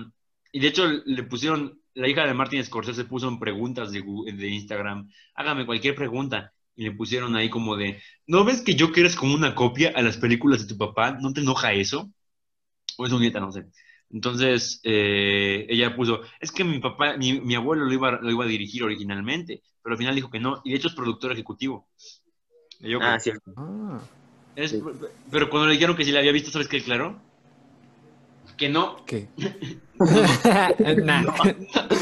Speaker 1: y de hecho le pusieron, la hija de Martin Scorsese puso en preguntas de, Instagram, hágame cualquier pregunta. Y le pusieron ahí como de, ¿no ves que yo eres como una copia a las películas de tu papá? ¿No te enoja eso? O es un nieta, no sé. Entonces, eh, ella puso, es que mi papá, mi, mi abuelo lo iba, lo iba a dirigir originalmente, pero al final dijo que no, y de hecho es productor ejecutivo.
Speaker 2: Ah, cierto.
Speaker 6: Ah.
Speaker 2: Sí.
Speaker 1: Pero cuando le dijeron que si la había visto, ¿sabes qué declaró? Que no,
Speaker 6: ¿Qué?
Speaker 1: no,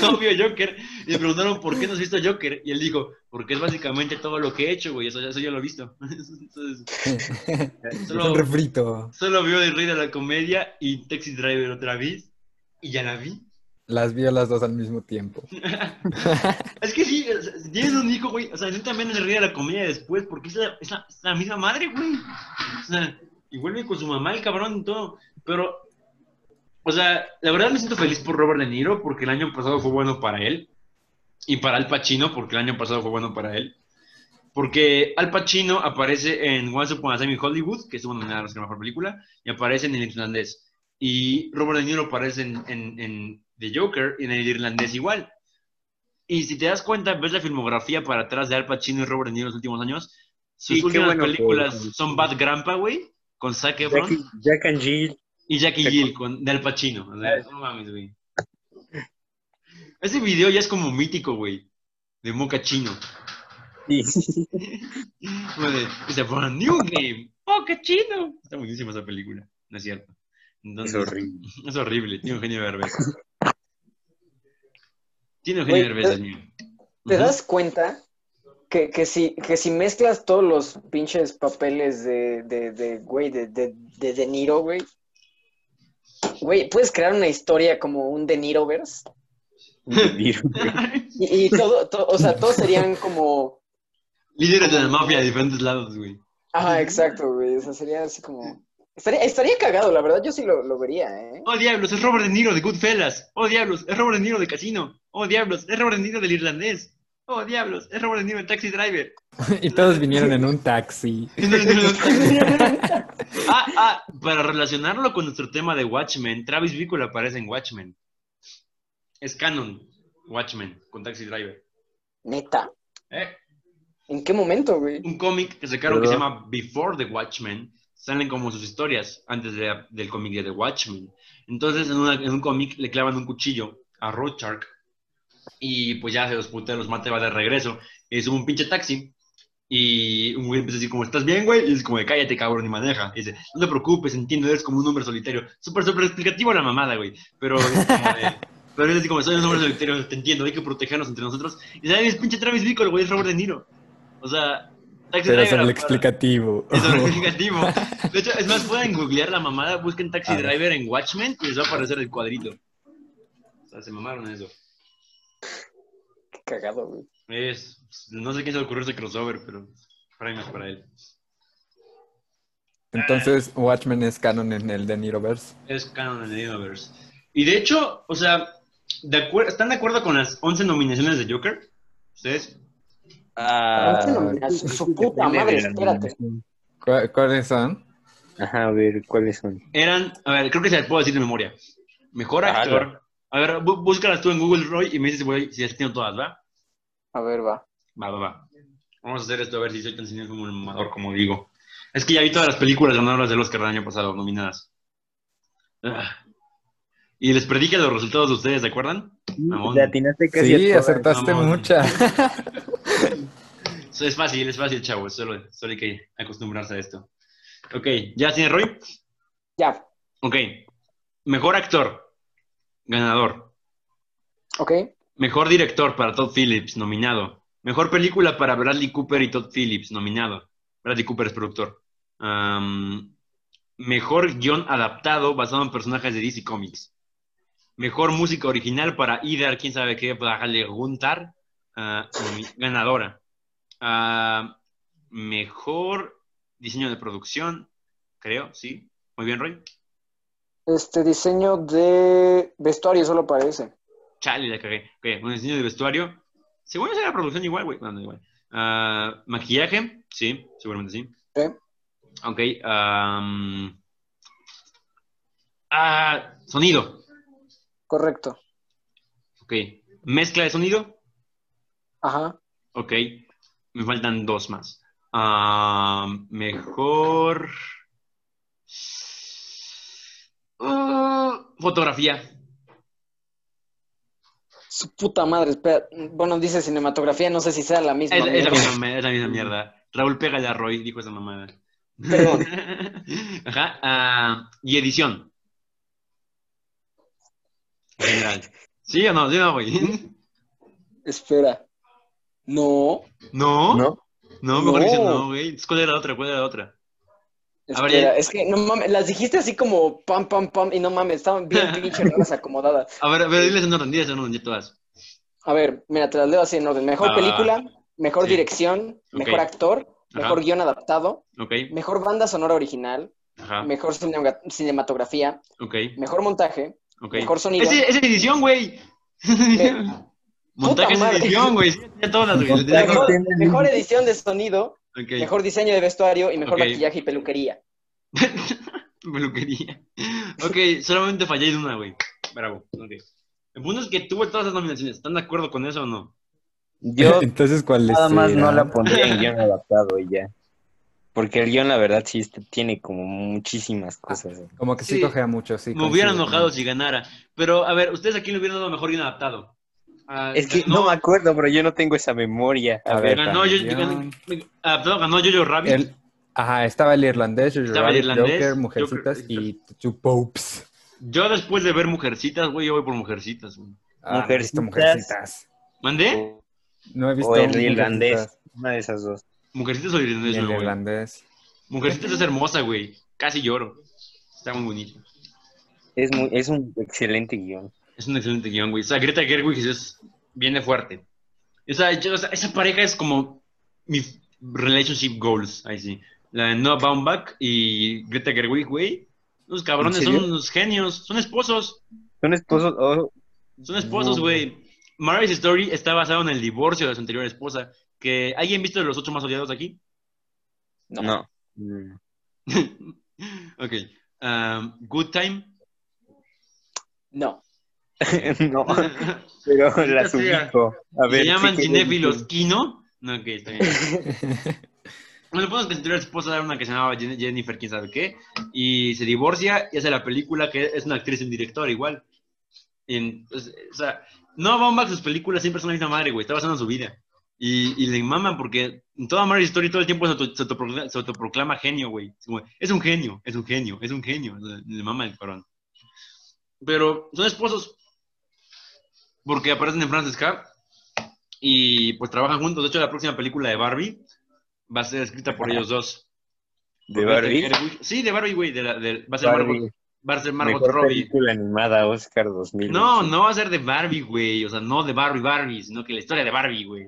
Speaker 1: no vio Joker. Y le preguntaron por qué no has visto Joker. Y él dijo, porque es básicamente todo lo que he hecho, güey. Eso, eso yo lo he visto. Entonces, solo,
Speaker 6: un refrito.
Speaker 1: solo vio El Rey de la Comedia y Taxi Driver otra vez. Y ya la vi.
Speaker 6: Las vio las dos al mismo tiempo.
Speaker 1: Es que sí, tienes un hijo, güey. O sea, tú también el Rey de la Comedia después, porque es la, es la- es la misma madre, güey. O sea, y vuelve con su mamá, el cabrón y todo. Pero, o sea, la verdad me siento feliz por Robert De Niro, porque el año pasado fue bueno para él. Y para Al Pacino, porque el año pasado fue bueno para él. Porque Al Pacino aparece en Once Upon a Time in Hollywood, que estuvo nominada a la mejor película, y aparece en El Irlandés. Y Robert De Niro aparece en, en, en The Joker y en El Irlandés igual. Y si te das cuenta, ves la filmografía para atrás de Al Pacino y Robert De Niro en los últimos años, sus
Speaker 2: Sí,
Speaker 1: últimas
Speaker 2: bueno
Speaker 1: películas son Bad Grandpa, güey, con Zac Efron,
Speaker 2: Jack, Jack and Jill.
Speaker 1: Y Jackie
Speaker 2: Jack-
Speaker 1: Jill con de Al Pacino. O sea, no mames, güey. Ese video ya es como mítico, güey, de Moca Chino.
Speaker 2: Sí.
Speaker 1: Como de, It's a brand new game, Moca Chino. Está buenísima esa película, no es cierto. Entonces,
Speaker 2: Es horrible.
Speaker 1: Es horrible, tiene un genio de Derbez. Tiene un genio de
Speaker 7: Güey,
Speaker 1: Derbez,
Speaker 7: ¿te-
Speaker 1: niño.
Speaker 7: ¿Te
Speaker 1: Ujú.
Speaker 7: das cuenta que, que, si, que si mezclas todos los pinches papeles de, de, de güey, de, de, de De Niro, güey, güey, puedes crear una historia como un De Niroverse y, y todo, to- o sea, todos serían como,
Speaker 1: Líderes de la mafia de diferentes lados, güey.
Speaker 7: ajá, exacto, güey, o sea, sería así como, estaría, estaría cagado, la verdad, yo sí lo, lo vería, ¿eh?
Speaker 1: Oh, diablos, es Robert De Niro de Goodfellas. Oh, diablos, es Robert De Niro de Casino. Oh, diablos, es Robert De Niro del Irlandés. Oh, diablos, es Robert De Niro de Taxi Driver.
Speaker 6: Y todos vinieron en un taxi.
Speaker 1: ah, ah, para relacionarlo con nuestro tema de Watchmen, Travis Bickle aparece en Watchmen. Es canon, Watchmen, con Taxi Driver.
Speaker 7: Neta,
Speaker 1: Eh,
Speaker 7: ¿en qué momento, güey?
Speaker 1: un cómic que sacaron que se llama Before the Watchmen. Salen como sus historias antes de- del cómic de The Watchmen. Entonces, en, una- en un cómic le clavan un cuchillo a Rorschach y pues ya se los putea, los mata y va de regreso. Y sube un pinche taxi y un güey empieza a decir como, ¿estás bien, güey? Y es como, cállate, cabrón, y maneja. Y dice, no te preocupes, entiendo, eres como un hombre solitario. Súper, súper explicativo la mamada, güey. Pero es como de- Pero es así como, soy un hombre solitario, te entiendo, hay que protegernos entre nosotros. Y sabes, pinche Travis Bickle, güey, es Robert De Niro. O sea, Taxi
Speaker 6: Pero es
Speaker 1: Driver
Speaker 6: el
Speaker 1: para-
Speaker 6: explicativo.
Speaker 1: es explicativo. De hecho, es más, pueden googlear la mamada, busquen Taxi. Driver en Watchmen y les va a aparecer el cuadrito. O sea, se mamaron eso.
Speaker 7: Cagado, güey.
Speaker 1: Es, no sé quién se le ocurrió ese crossover, pero premios para él.
Speaker 6: Entonces, Watchmen es canon en el de Niroverse.
Speaker 1: Es canon en el Universe. Y de hecho, o sea, de ¿están de acuerdo con las 11 nominaciones de Joker? ¿Ustedes?
Speaker 2: Ah,
Speaker 7: su puta
Speaker 2: depende
Speaker 7: madre,
Speaker 2: de la
Speaker 7: espérate.
Speaker 2: nominación.
Speaker 6: ¿Cu- ¿Cuáles son?
Speaker 2: Ajá, a ver, ¿cuáles son?
Speaker 1: Eran, a ver, creo que se las puedo decir de memoria. Mejor
Speaker 2: Ah,
Speaker 1: actor. A ver, bú- búscalas tú en Google, Roy, y me dices si las tengo todas, ¿va?
Speaker 7: A ver, va.
Speaker 1: Va, va, va. Vamos a hacer esto a ver si soy tan señor como el mamador como digo. Es que ya vi todas las películas ganadoras del Oscar del año pasado, nominadas. Ah. Y les prediqué los resultados de ustedes, ¿se acuerdan?
Speaker 2: Le atinaste casi
Speaker 6: Sí, acertaste
Speaker 1: mamón. Eso es fácil, es fácil, chavos. Solo, solo hay que acostumbrarse a esto. Ok, ¿ya tiene Roy?
Speaker 7: Ya,
Speaker 1: Ok. Mejor actor, ganador.
Speaker 7: ok.
Speaker 1: Mejor director para Todd Phillips, nominado. Mejor película para Bradley Cooper y Todd Phillips, nominado. Bradley Cooper es productor. Mejor guion adaptado basado en personajes de DC Comics. Mejor música original para Idar, quién sabe qué, para Guntar, ah, ganadora. Ah, mejor diseño de producción, creo, sí. Muy bien, Roy.
Speaker 7: Este diseño de vestuario solo parece.
Speaker 1: Chale, la cagué. Ok, un diseño de vestuario. Seguro será la producción igual, güey. Bueno, igual. Ah, maquillaje, sí, seguramente sí. Ok. ah, sonido.
Speaker 7: Correcto.
Speaker 1: Ok. Mezcla de sonido.
Speaker 7: Ajá.
Speaker 1: Ok. Me faltan dos más. Mejor. Ah, fotografía.
Speaker 7: Su puta madre, espera. Bueno, dice cinematografía, no sé si sea la misma.
Speaker 1: Es, es la
Speaker 7: mierda.
Speaker 1: misma, es la misma mierda. Raúl, pégale a Roy, dijo esa mamada.
Speaker 7: Perdón.
Speaker 1: Ajá. ah, y edición. En general. ¿Sí o no? ¿Sí o no, güey?
Speaker 7: Espera. No.
Speaker 1: ¿No?
Speaker 2: ¿No?
Speaker 1: No, mejor
Speaker 7: No.
Speaker 1: dice no, güey. ¿Cuál era la otra? ¿Cuál era la otra?
Speaker 7: Espera, es que no mames, las dijiste así como pam, pam, pam, y no mames, estaban bien pinche raras acomodadas.
Speaker 1: A ver, a ver, diles en orden, diles en orden, ya todas.
Speaker 7: A ver, mira, te las leo así en orden. Mejor
Speaker 1: Ah,
Speaker 7: película, mejor
Speaker 1: sí.
Speaker 7: dirección, mejor actor,
Speaker 1: Ajá.
Speaker 7: mejor guion adaptado, mejor banda sonora original,
Speaker 1: ajá,
Speaker 7: mejor cinema- cinematografía, mejor montaje, mejor sonido.
Speaker 1: Ese- esa edición, güey. Montaje es edición, güey.
Speaker 7: Mejor, mejor edición de sonido, Mejor diseño de vestuario y mejor maquillaje y peluquería.
Speaker 1: Peluquería. Ok, solamente fallé en una, güey. Bravo. Ok. El punto es que tuvo todas las nominaciones. ¿Están de acuerdo con eso o no?
Speaker 2: Yo
Speaker 6: Entonces, ¿cuál
Speaker 2: nada más no la pondría en guion adaptado y ya. Porque el guion, la verdad, sí tiene como muchísimas cosas.
Speaker 6: Como que sí,
Speaker 1: Sí.
Speaker 6: cojea mucho, sí.
Speaker 1: Me hubiera
Speaker 6: coincido
Speaker 1: enojado si ganara. Pero, a ver, ¿ustedes a quién le hubieran dado mejor guion adaptado? Ah,
Speaker 2: Es que
Speaker 1: ganó-
Speaker 2: no me acuerdo, pero yo no tengo esa memoria. A, ver,
Speaker 6: ver,
Speaker 1: ganó, yo, ganó- ganó Jojo Rabbit.
Speaker 6: El- Ajá, estaba el irlandés, Jojo
Speaker 1: Estaba el
Speaker 6: Rabbit,
Speaker 1: irlandés,
Speaker 6: Joker,
Speaker 1: Joker,
Speaker 6: Mujercitas y Two Popes.
Speaker 1: Yo después de ver Mujercitas, güey, yo voy por Mujercitas. güey.
Speaker 6: Ah,
Speaker 2: Mujercitas.
Speaker 6: Mujercitas.
Speaker 1: ¿Mandé?
Speaker 6: No he visto
Speaker 2: o el irlandés. Una de esas dos.
Speaker 1: Mujercitas o irlandés,
Speaker 6: el
Speaker 1: güey.
Speaker 6: irlandés.
Speaker 1: Mujercitas es hermosa, güey. Casi lloro. Está muy bonito.
Speaker 2: Es, muy, es un excelente guion.
Speaker 1: Es un excelente guion, güey. O sea, Greta Gerwig es, viene fuerte. O sea, yo- o sea, esa pareja es como mi relationship goals, ahí sí. La de Noah Baumbach y Greta Gerwig, güey. Los cabrones
Speaker 2: ¿En
Speaker 1: son unos genios, son esposos,
Speaker 2: Son esposos. oh,
Speaker 1: son esposos,
Speaker 2: No.
Speaker 1: güey. Marriage Story está basado en el divorcio de su anterior esposa. Que ¿Alguien visto los ocho más odiados aquí?
Speaker 2: no. Mm.
Speaker 1: ok. Um, Good Time.
Speaker 7: No.
Speaker 2: no, pero las
Speaker 1: Sí,
Speaker 2: ubico. A ver,
Speaker 1: Se llaman cinéfilos Kino. No, ok, está bien. Bueno, podemos que su anterior esposa era una que se llamaba Jen- Jennifer, quién sabe qué, y se divorcia y hace la película que es una actriz y un director igual. En- pues, o sea, no Baumbach, sus películas siempre son la misma madre, güey, está basada en su vida. Y, y le maman porque en toda Marriage Story todo el tiempo se, auto- se autoproclama, se autoproclama genio, güey. Es, un genio, es un genio, es un genio. Le mama el cabrón. Pero son esposos porque aparecen en Frances K. Y pues trabajan juntos. De hecho, la próxima película de Barbie va a ser escrita por ellos dos.
Speaker 2: ¿De Barbie?
Speaker 1: Sí, de Barbie, güey. de la- de- va a ser
Speaker 2: Barbie.
Speaker 1: Margot, va a ser Margot
Speaker 2: Mejor
Speaker 1: Robbie.
Speaker 2: película animada Oscar 2000.
Speaker 1: No, no va a ser de Barbie, güey. O sea, no de Barbie Barbie, sino que la historia de Barbie, güey.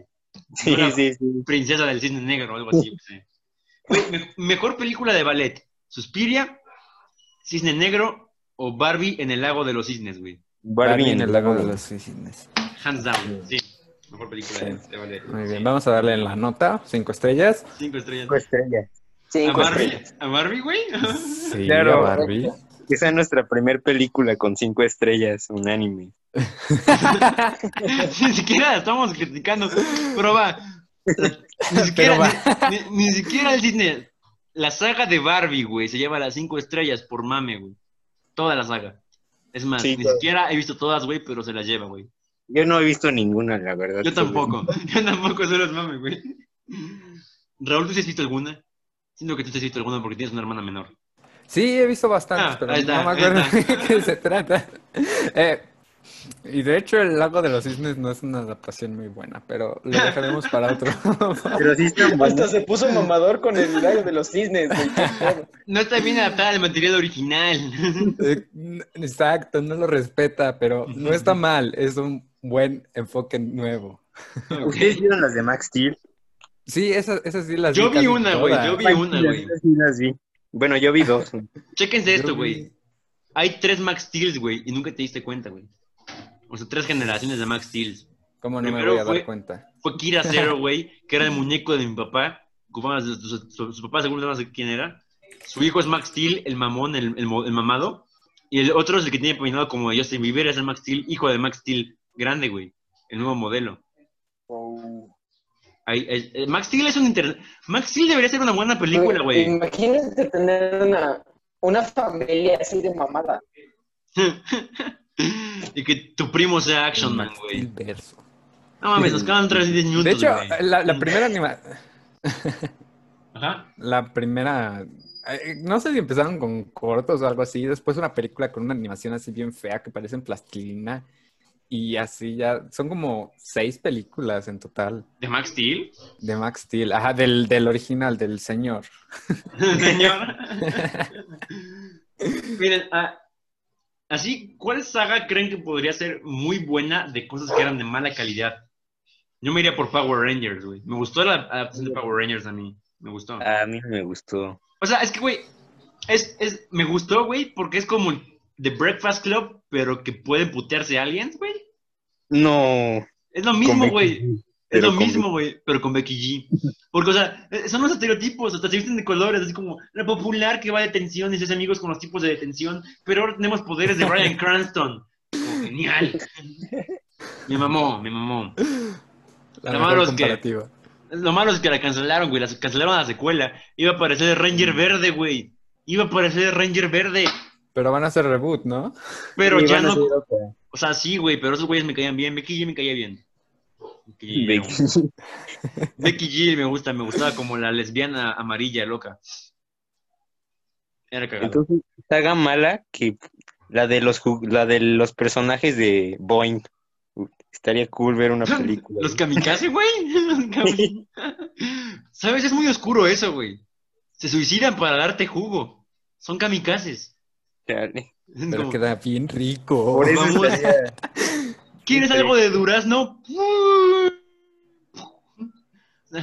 Speaker 2: Sí,
Speaker 1: Una
Speaker 2: sí, sí.
Speaker 1: Princesa del Cisne Negro o algo así. güey. Güey, me- mejor película de ballet. Suspiria, Cisne Negro o Barbie en el lago de los cisnes, güey.
Speaker 2: Barbie,
Speaker 6: en el lago de los cisnes.
Speaker 1: Hands down, sí. Mejor película de,
Speaker 6: Sí.
Speaker 1: de ballet.
Speaker 6: Muy bien, vamos a darle la nota, cinco estrellas.
Speaker 1: Cinco estrellas.
Speaker 2: Cinco estrellas.
Speaker 1: ¿A Barbie?
Speaker 7: estrellas.
Speaker 1: ¿A Barbie, güey?
Speaker 6: Sí,
Speaker 2: Claro.
Speaker 6: a Barbie.
Speaker 2: Que sea nuestra primer película con cinco estrellas, un anime.
Speaker 1: ni siquiera la estamos criticando, pero va. Ni siquiera,
Speaker 6: va.
Speaker 1: Ni, ni- ni siquiera el Disney. La saga de Barbie, güey, se lleva las cinco estrellas por mame, güey. Toda la saga. Es más,
Speaker 2: Sí,
Speaker 1: ni siquiera he visto todas, güey, pero se las lleva, güey.
Speaker 2: Yo no he visto ninguna, la verdad.
Speaker 1: Yo tampoco. Yo tampoco solo es mame, güey. Raúl, ¿tú sí has visto alguna? Siento que tú sí has visto alguna porque tienes una hermana menor.
Speaker 6: Sí, he visto bastantes,
Speaker 1: Ah,
Speaker 6: pero
Speaker 1: está,
Speaker 6: no me acuerdo de qué se trata. Eh, y de hecho, el lago de los cisnes no es una adaptación muy buena, pero lo dejaremos para otro.
Speaker 2: Pero sí está
Speaker 7: Hasta se puso mamador con el lago de los cisnes. güey.
Speaker 1: No está bien adaptada al material original.
Speaker 6: Eh, Exacto, no lo respeta, pero no está mal, es un buen enfoque nuevo.
Speaker 2: ¿Ustedes vieron las de Max Steel?
Speaker 6: Sí, esas, esas sí las
Speaker 1: Yo vi
Speaker 6: casi
Speaker 1: una, güey, yo vi una, güey.
Speaker 2: Esas sí las vi. Bueno, yo vi dos.
Speaker 1: Chéquense esto, güey.
Speaker 6: vi-
Speaker 1: Hay tres Max Steels, güey, y nunca te diste cuenta, güey. O sea, tres generaciones de Max Steels.
Speaker 6: ¿Cómo no me voy a dar
Speaker 1: fue-
Speaker 6: cuenta?
Speaker 1: Fue Kira Zero, güey, que era el muñeco de mi papá. Su, su- su- su papá seguro no sé quién era. Su hijo es Max Steel, el mamón, el, el mo- el mamado. Y el otro es el que tiene peinado como Justin Bieber, es el Max Steel, hijo de Max Steel, grande, güey. El nuevo modelo. Ahí- ahí- eh, Max Steel es un inter... Max Steel debería ser una buena película, güey.
Speaker 7: Imagínate tener una, una familia así de mamada.
Speaker 1: y que tu primo sea Action Man, güey.
Speaker 6: Verso.
Speaker 1: No mames, nos quedan 3 minutos,
Speaker 6: De hecho, la, la primera anima-
Speaker 1: Ajá.
Speaker 6: la primera eh, no sé si empezaron con cortos o algo así, después una película con una animación así bien fea que parece en plastilina y así ya, son como seis películas en total
Speaker 1: ¿De Max Steel?
Speaker 6: de Max Steel, ajá, del, del original, del señor.
Speaker 1: Señor. Miren, ah, así, ¿cuál saga creen que podría ser muy buena de cosas que eran de mala calidad? Yo me iría por Power Rangers, güey. Me gustó la adaptación de Power Rangers a mí. Me gustó.
Speaker 2: A mí me gustó.
Speaker 1: O sea, es que, güey, es, es, me gustó, güey, porque es como The Breakfast Club, pero que puede putearse aliens, güey.
Speaker 2: No.
Speaker 1: Es lo mismo, güey. Es lo mismo, güey, pero con Becky G. Porque, o sea, eh, son los estereotipos, hasta se visten de colores, así como la popular que va a detención y se hace amigos con los tipos de detención, pero ahora tenemos poderes de Brian Cranston. Como, genial. Me mamó, me mamó.
Speaker 6: La
Speaker 1: Lo
Speaker 6: mejor
Speaker 1: malo es que-. Lo malo es que la cancelaron, güey, la cancelaron la secuela. Iba a aparecer Ranger Verde, güey. Iba a aparecer Ranger Verde,
Speaker 6: Pero van a hacer reboot, ¿no?
Speaker 1: pero ya no... O sea, sí, güey, pero esos güeyes me caían bien. Becky G me caía bien. Becky G,
Speaker 2: Becky.
Speaker 1: G me gusta, me gustaba como la lesbiana amarilla loca. Era cagado.
Speaker 2: Entonces, saga mala que la de los la de los personajes de Boeing. Estaría cool ver una película.
Speaker 1: Los kamikaze, güey. Kamikaze. ¿Sabes? Es muy oscuro eso, güey. Se suicidan para darte jugo. Son kamikazes.
Speaker 6: Pero queda bien rico.
Speaker 2: Por eso
Speaker 1: Vamos.
Speaker 2: estaría-
Speaker 1: ¿Quieres algo de durazno?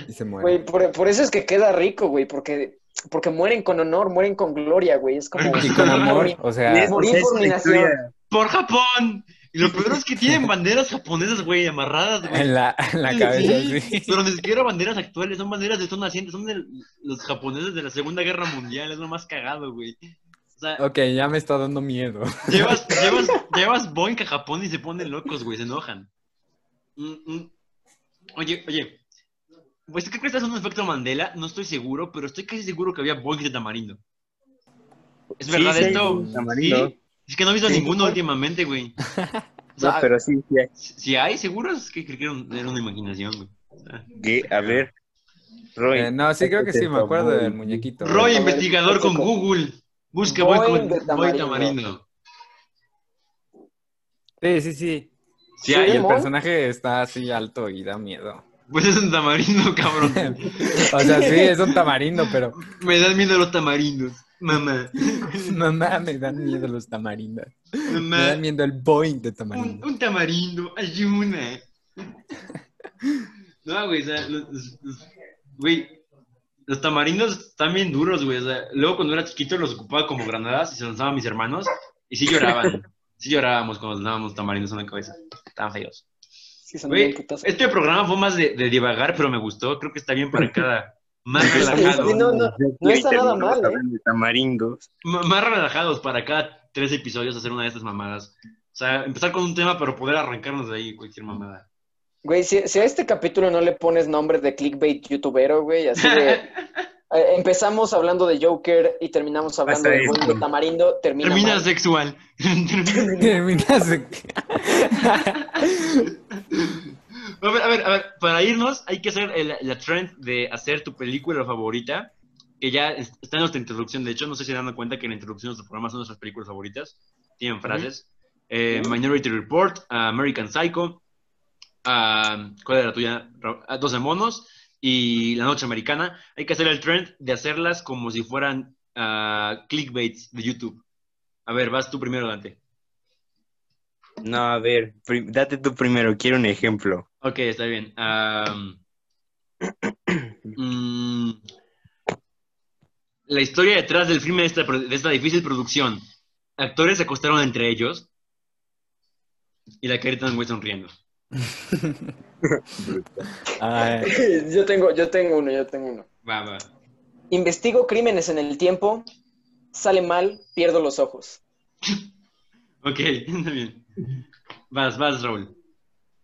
Speaker 6: Y se muere.
Speaker 7: Güey, por, por eso es que queda rico, güey, porque, porque mueren con honor, mueren con gloria, güey. Es como.
Speaker 6: Y con amor, o sea,
Speaker 7: Morir por
Speaker 2: una
Speaker 7: mi nación.
Speaker 2: historia.
Speaker 1: ¡Por Japón! Y lo peor es que tienen banderas japonesas, güey, amarradas, güey.
Speaker 6: en la, en la cabeza,
Speaker 1: Sí,
Speaker 6: sí.
Speaker 1: Pero ni siquiera banderas actuales, son banderas de zona nacientes, son de los japoneses de la Segunda Guerra Mundial, es lo más cagado, güey. O sea,
Speaker 6: Ok, ya me está dando miedo.
Speaker 1: llevas, llevas, llevas Boeing a Japón y se ponen locos, güey, se enojan. Mm, mm. Oye, oye, pues ¿qué crees que es un efecto Mandela? No estoy seguro, pero estoy casi seguro que había Boeing de tamarindo. ¿Es
Speaker 2: Sí,
Speaker 1: verdad
Speaker 2: sí
Speaker 1: esto?
Speaker 2: de tamarindo.
Speaker 1: ¿Sí? Es que no he visto
Speaker 2: Sí.
Speaker 1: ninguno últimamente, güey. O
Speaker 2: No, pero sí, sí hay.
Speaker 1: si hay, seguro es que creo que era un- era una imaginación, güey.
Speaker 2: A ver. Roy,
Speaker 6: Eh, no, sí creo que sí, me acuerdo del muñequito.
Speaker 1: Roy,
Speaker 7: ver,
Speaker 1: investigador con. Google. Busca
Speaker 7: de
Speaker 1: con
Speaker 7: tamarindo.
Speaker 6: Sí, sí, sí.
Speaker 1: Sí
Speaker 7: Sí,
Speaker 6: Y
Speaker 1: hay.
Speaker 6: el personaje está así alto y da miedo.
Speaker 1: Pues es un tamarindo, cabrón.
Speaker 6: O sea, sí, es un tamarindo, pero
Speaker 1: Me dan miedo los tamarindos. Mamá.
Speaker 6: mamá, me dan miedo los tamarindos. Me
Speaker 1: Mamá.
Speaker 6: dan miedo el Boeing de tamarindo.
Speaker 1: un tamarindo, ayuna. No, güey, o sea, los, los- los- güey, los tamarindos están bien duros, güey. O sea, luego cuando era chiquito los ocupaba como granadas y se los lanzaba a mis hermanos y sí lloraban. Sí llorábamos cuando les dábamos tamarindos en la cabeza. Estaban feos.
Speaker 7: Sí, son
Speaker 1: Güey,
Speaker 7: bien putas.
Speaker 1: este programa fue más de, de divagar, pero me gustó. Creo que está bien para cada. Más relajado.
Speaker 7: sí, no, no, no está nada mal, ¿eh?
Speaker 1: Más relajados para cada tres episodios hacer una de estas mamadas. O sea, empezar con un tema, pero poder arrancarnos de ahí cualquier mamada.
Speaker 7: Güey, si, si a este capítulo no le pones nombre de clickbait youtubero, güey, así de... eh, empezamos hablando de Joker y terminamos hablando de de Tamarindo, termina,
Speaker 1: Termina
Speaker 7: mal.
Speaker 1: sexual.
Speaker 6: Terminas de-
Speaker 1: a ver, a ver, a ver, para irnos hay que hacer el- la trend de hacer tu película favorita, que ya es- está en nuestra introducción. De hecho, no sé si se dan cuenta que en la introducción de nuestro programa son nuestras películas favoritas. Tienen frases. Eh, Minority Report, American Psycho, ah, ¿cuál era la tuya? Ra- ah, 12 monos y La Noche Americana. Hay que hacer el trend de hacerlas como si fueran ah, clickbaits de YouTube. A ver, vas tú primero, Dante.
Speaker 2: No, a ver, date tú primero, quiero un ejemplo.
Speaker 1: Ok, está bien. Mm, la historia detrás del filme de esta, pro- de esta difícil producción. Actores se acostaron entre ellos y la carita de güey sonriendo.
Speaker 6: Ay,
Speaker 7: yo, tengo, yo tengo uno, yo tengo uno.
Speaker 1: Va, va.
Speaker 7: Investigo crímenes en el tiempo, sale mal, pierdo los ojos.
Speaker 1: Ok, está bien. Vas, vas, Raúl.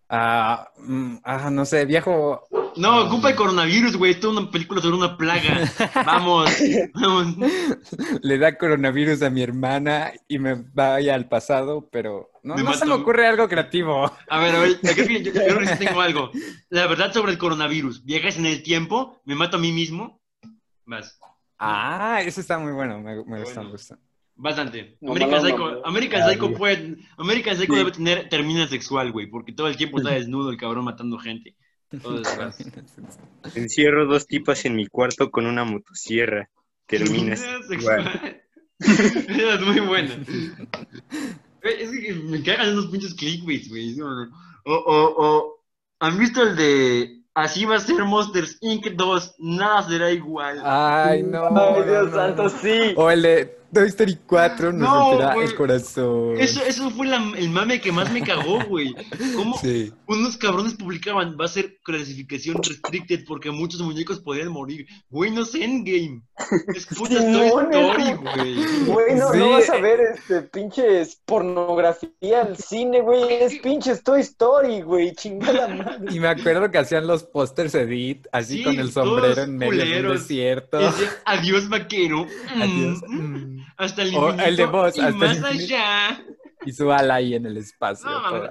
Speaker 6: ah, mm, ah, no sé, viejo.
Speaker 1: No, ocupa el coronavirus, güey. Esto es una película sobre una plaga. Vamos, vamos.
Speaker 6: Le da coronavirus a mi hermana y me vaya al pasado, pero no,
Speaker 1: Me
Speaker 6: no se me ocurre algo creativo.
Speaker 1: A ver, a ver, yo creo que, yo- yo creo que tengo algo. La verdad sobre el coronavirus. Viajas en el tiempo, me mato a mí mismo. Vas.
Speaker 6: Ah, eso está muy bueno. Me, me gusta,
Speaker 1: Bueno.
Speaker 6: me gusta.
Speaker 1: Bastante.
Speaker 7: No,
Speaker 1: American
Speaker 7: no,
Speaker 1: Psycho,
Speaker 7: no.
Speaker 1: American
Speaker 6: Ah,
Speaker 1: Psycho puede, American Psycho
Speaker 2: Sí.
Speaker 1: debe tener termina sexual, güey, porque todo el tiempo está desnudo el cabrón matando gente.
Speaker 2: Encierro dos tipas en mi cuarto con una motosierra. Terminas.
Speaker 1: es muy buena. Es que me cagan esos pinches clickbaits, güey. O, o, o, ¿han visto el de Así va a ser Monsters Inc. 2? Nada será igual.
Speaker 6: Ay, no.
Speaker 7: Ay, Dios
Speaker 6: no,
Speaker 7: santo,
Speaker 6: no.
Speaker 7: sí.
Speaker 6: O el de Toy Story 4 nos
Speaker 1: No,
Speaker 6: romperá
Speaker 1: güey.
Speaker 6: el corazón.
Speaker 1: Eso, eso fue la- el mame que más me cagó, güey. ¿Cómo
Speaker 6: Sí.
Speaker 1: unos cabrones publicaban va a ser clasificación restricted porque muchos muñecos podrían morir? Güey, no es Endgame. Es puta Toy
Speaker 7: Simón,
Speaker 1: Story, güey.
Speaker 7: Güey, no,
Speaker 6: Sí.
Speaker 7: no vas a ver este pinches pornografía al cine, güey. Es pinches Toy Story, güey. Chingada madre.
Speaker 6: Y me acuerdo que hacían los pósters edit, así
Speaker 1: Sí,
Speaker 6: con el sombrero en medio del desierto.
Speaker 1: Adiós, vaquero.
Speaker 6: Adiós.
Speaker 1: Mm,
Speaker 6: Mm.
Speaker 1: Hasta el
Speaker 6: O
Speaker 1: infinito
Speaker 6: el de Buzz,
Speaker 1: y
Speaker 6: hasta el
Speaker 1: más
Speaker 6: infinito.
Speaker 1: allá.
Speaker 6: Y su ala ahí en el espacio.
Speaker 1: No.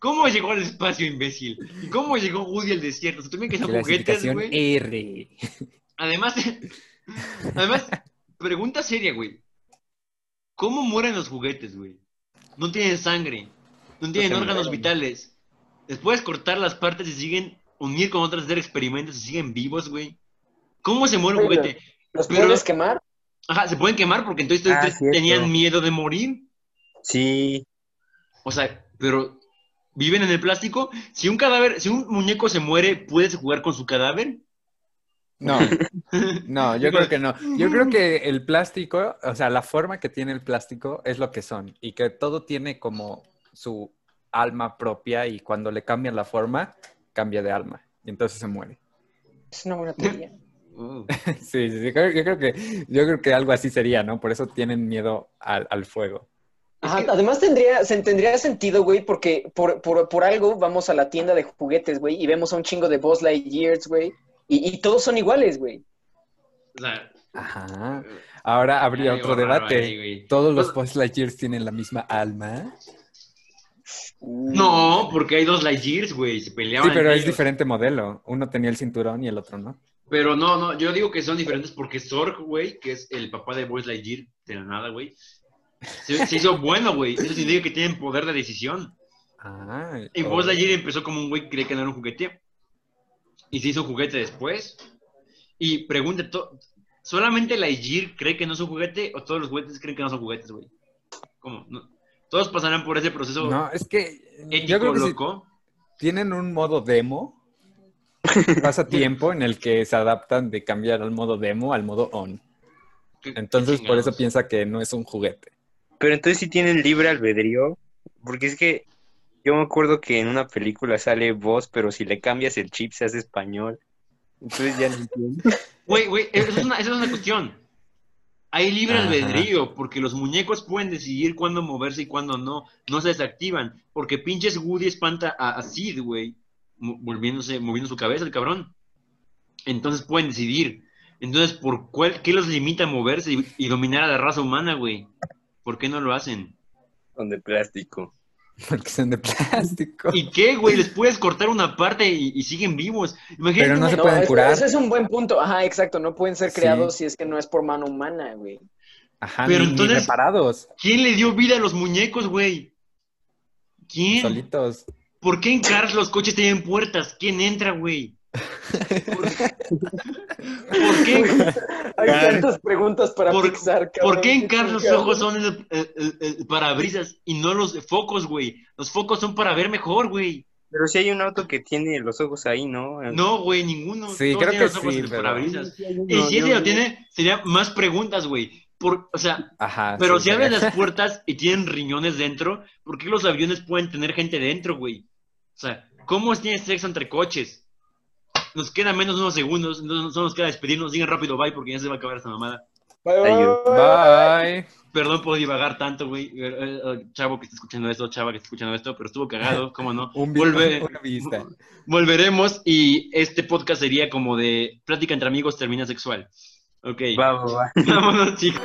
Speaker 1: ¿Cómo llegó al espacio, imbécil? ¿Y cómo llegó Woody al desierto? Se tuvieron que ser juguetes, güey.
Speaker 6: R.
Speaker 1: Además, además, pregunta seria, güey. ¿Cómo mueren los juguetes, güey? No tienen sangre, no tienen órganos
Speaker 7: mueren.
Speaker 1: vitales. Les puedes cortar las partes y siguen unir con otras, hacer experimentos y siguen vivos, güey. ¿Cómo se muere un juguete?
Speaker 7: ¿Los
Speaker 1: Pero-
Speaker 7: puedes quemar?
Speaker 1: Ajá, se pueden quemar porque entonces
Speaker 2: Ah,
Speaker 1: tenían miedo de morir.
Speaker 2: Sí.
Speaker 1: O sea, pero viven en el plástico. Si un cadáver, si un muñeco se muere, ¿puedes jugar con su cadáver?
Speaker 6: No, no, yo creo que no. Yo creo que el plástico, o sea, la forma que tiene el plástico es lo que son y que todo tiene como su alma propia y cuando le cambian la forma, cambia de alma y entonces se muere.
Speaker 7: Es una buena teoría.
Speaker 1: Uh.
Speaker 6: Sí, sí, creo- yo creo que yo creo que algo así sería, ¿no? Por eso tienen miedo al, al fuego.
Speaker 7: Ajá, además tendría, se tendría sentido, güey, porque por, por, por algo vamos a la tienda de juguetes, güey, y vemos a un chingo de Buzz Lightyears, güey, y, y todos son iguales, güey.
Speaker 6: Ajá. Ahora habría
Speaker 1: Ay,
Speaker 6: otro debate.
Speaker 1: ahí.
Speaker 6: ¿Todos los
Speaker 1: Pues-
Speaker 6: Buzz Lightyears tienen la misma alma?
Speaker 1: no, porque hay dos Lightyears, güey, se peleaban.
Speaker 6: Sí, pero es
Speaker 1: ellos.
Speaker 6: diferente modelo. Uno tenía el cinturón y el otro no.
Speaker 1: Pero no, no, yo digo que son diferentes porque Zorg, güey, que es el papá de Buzz Lightyear, de la nada, güey, se, se hizo bueno, güey. Eso significa que tienen poder de decisión.
Speaker 6: Ah,
Speaker 1: Y. Buzz Lightyear empezó como un güey que creía que no era un juguete. Y se hizo juguete después. Y pregunte, to- ¿solamente Lightyear cree que no es un juguete o todos los juguetes creen que no son juguetes, güey? ¿Cómo? No. Todos pasarán por ese proceso
Speaker 6: No, es que
Speaker 1: ético,
Speaker 6: yo creo que si tienen un modo demo, pasa tiempo en el que se adaptan de cambiar al modo demo al modo on.
Speaker 1: ¿Qué-
Speaker 6: Entonces por eso piensa que no es un juguete.
Speaker 2: Pero entonces sí tienen libre albedrío. Porque es que yo me acuerdo que en una película sale voz, pero si le cambias el chip se hace español. Entonces ya no entiendo.
Speaker 1: Güey, güey, esa es una, esa es una cuestión. Hay libre
Speaker 6: Ajá.
Speaker 1: albedrío, porque los muñecos pueden decidir cuándo moverse y cuándo no. No se desactivan, porque pinches Woody espanta a, a Sid, güey, volviéndose, moviendo su cabeza, el cabrón. Entonces pueden decidir. Entonces, ¿por cuál, qué los limita a moverse y, y dominar a la raza humana, güey? ¿Por qué no lo hacen?
Speaker 2: Son de plástico.
Speaker 6: Porque son de plástico.
Speaker 1: ¿Y qué, güey? Les puedes cortar una parte y, y siguen vivos. Imagínate
Speaker 6: Pero no se pueden curar.
Speaker 7: Ese es un buen punto. Ajá, exacto. No pueden ser
Speaker 6: Sí.
Speaker 7: creados si es que no es por mano humana, güey.
Speaker 6: Ajá,
Speaker 1: Pero
Speaker 6: ni, ni
Speaker 1: entonces-
Speaker 6: reparados,
Speaker 1: ¿Quién le dio vida a los muñecos, güey? ¿Quién?
Speaker 6: solitos.
Speaker 1: ¿Por qué en Cars los coches tienen puertas? ¿Quién entra, güey? ¿Por, ¿Por qué,
Speaker 7: Hay tantas preguntas para
Speaker 1: por-
Speaker 7: Pixar, cabrón.
Speaker 1: por qué en Cars los ojos son el, el- el- el parabrisas y no los focos, güey? Los focos son para ver mejor, güey.
Speaker 2: Pero si hay un auto que tiene los ojos ahí, ¿no?
Speaker 1: No, güey, ninguno.
Speaker 6: Sí, creo que
Speaker 1: los ojos
Speaker 6: sí,
Speaker 1: en el
Speaker 6: pero-
Speaker 1: parabrisas.
Speaker 2: Sí, hay uno,
Speaker 1: Y si ese lo tiene, sería más preguntas, güey. Por, o sea,
Speaker 6: Ajá.
Speaker 1: pero
Speaker 6: sí,
Speaker 1: si abren las puertas y tienen riñones dentro, ¿por qué los aviones pueden tener gente dentro, güey? O sea, ¿cómo tiene sexo entre coches? Nos quedan menos unos segundos, entonces solo nos queda despedirnos. Digan rápido, bye, porque ya se va a acabar esta mamada.
Speaker 7: Bye, bye, bye.
Speaker 1: Perdón por divagar tanto, güey. Eh, eh, Chavo que está escuchando esto, chava que está escuchando esto, pero estuvo cagado, ¿cómo no?
Speaker 6: Un
Speaker 1: Volve-
Speaker 6: vista.
Speaker 1: Volveremos y este podcast sería como de plática entre amigos termina sexual. Ok.
Speaker 2: Va, va, va.
Speaker 1: Vámonos, chicos.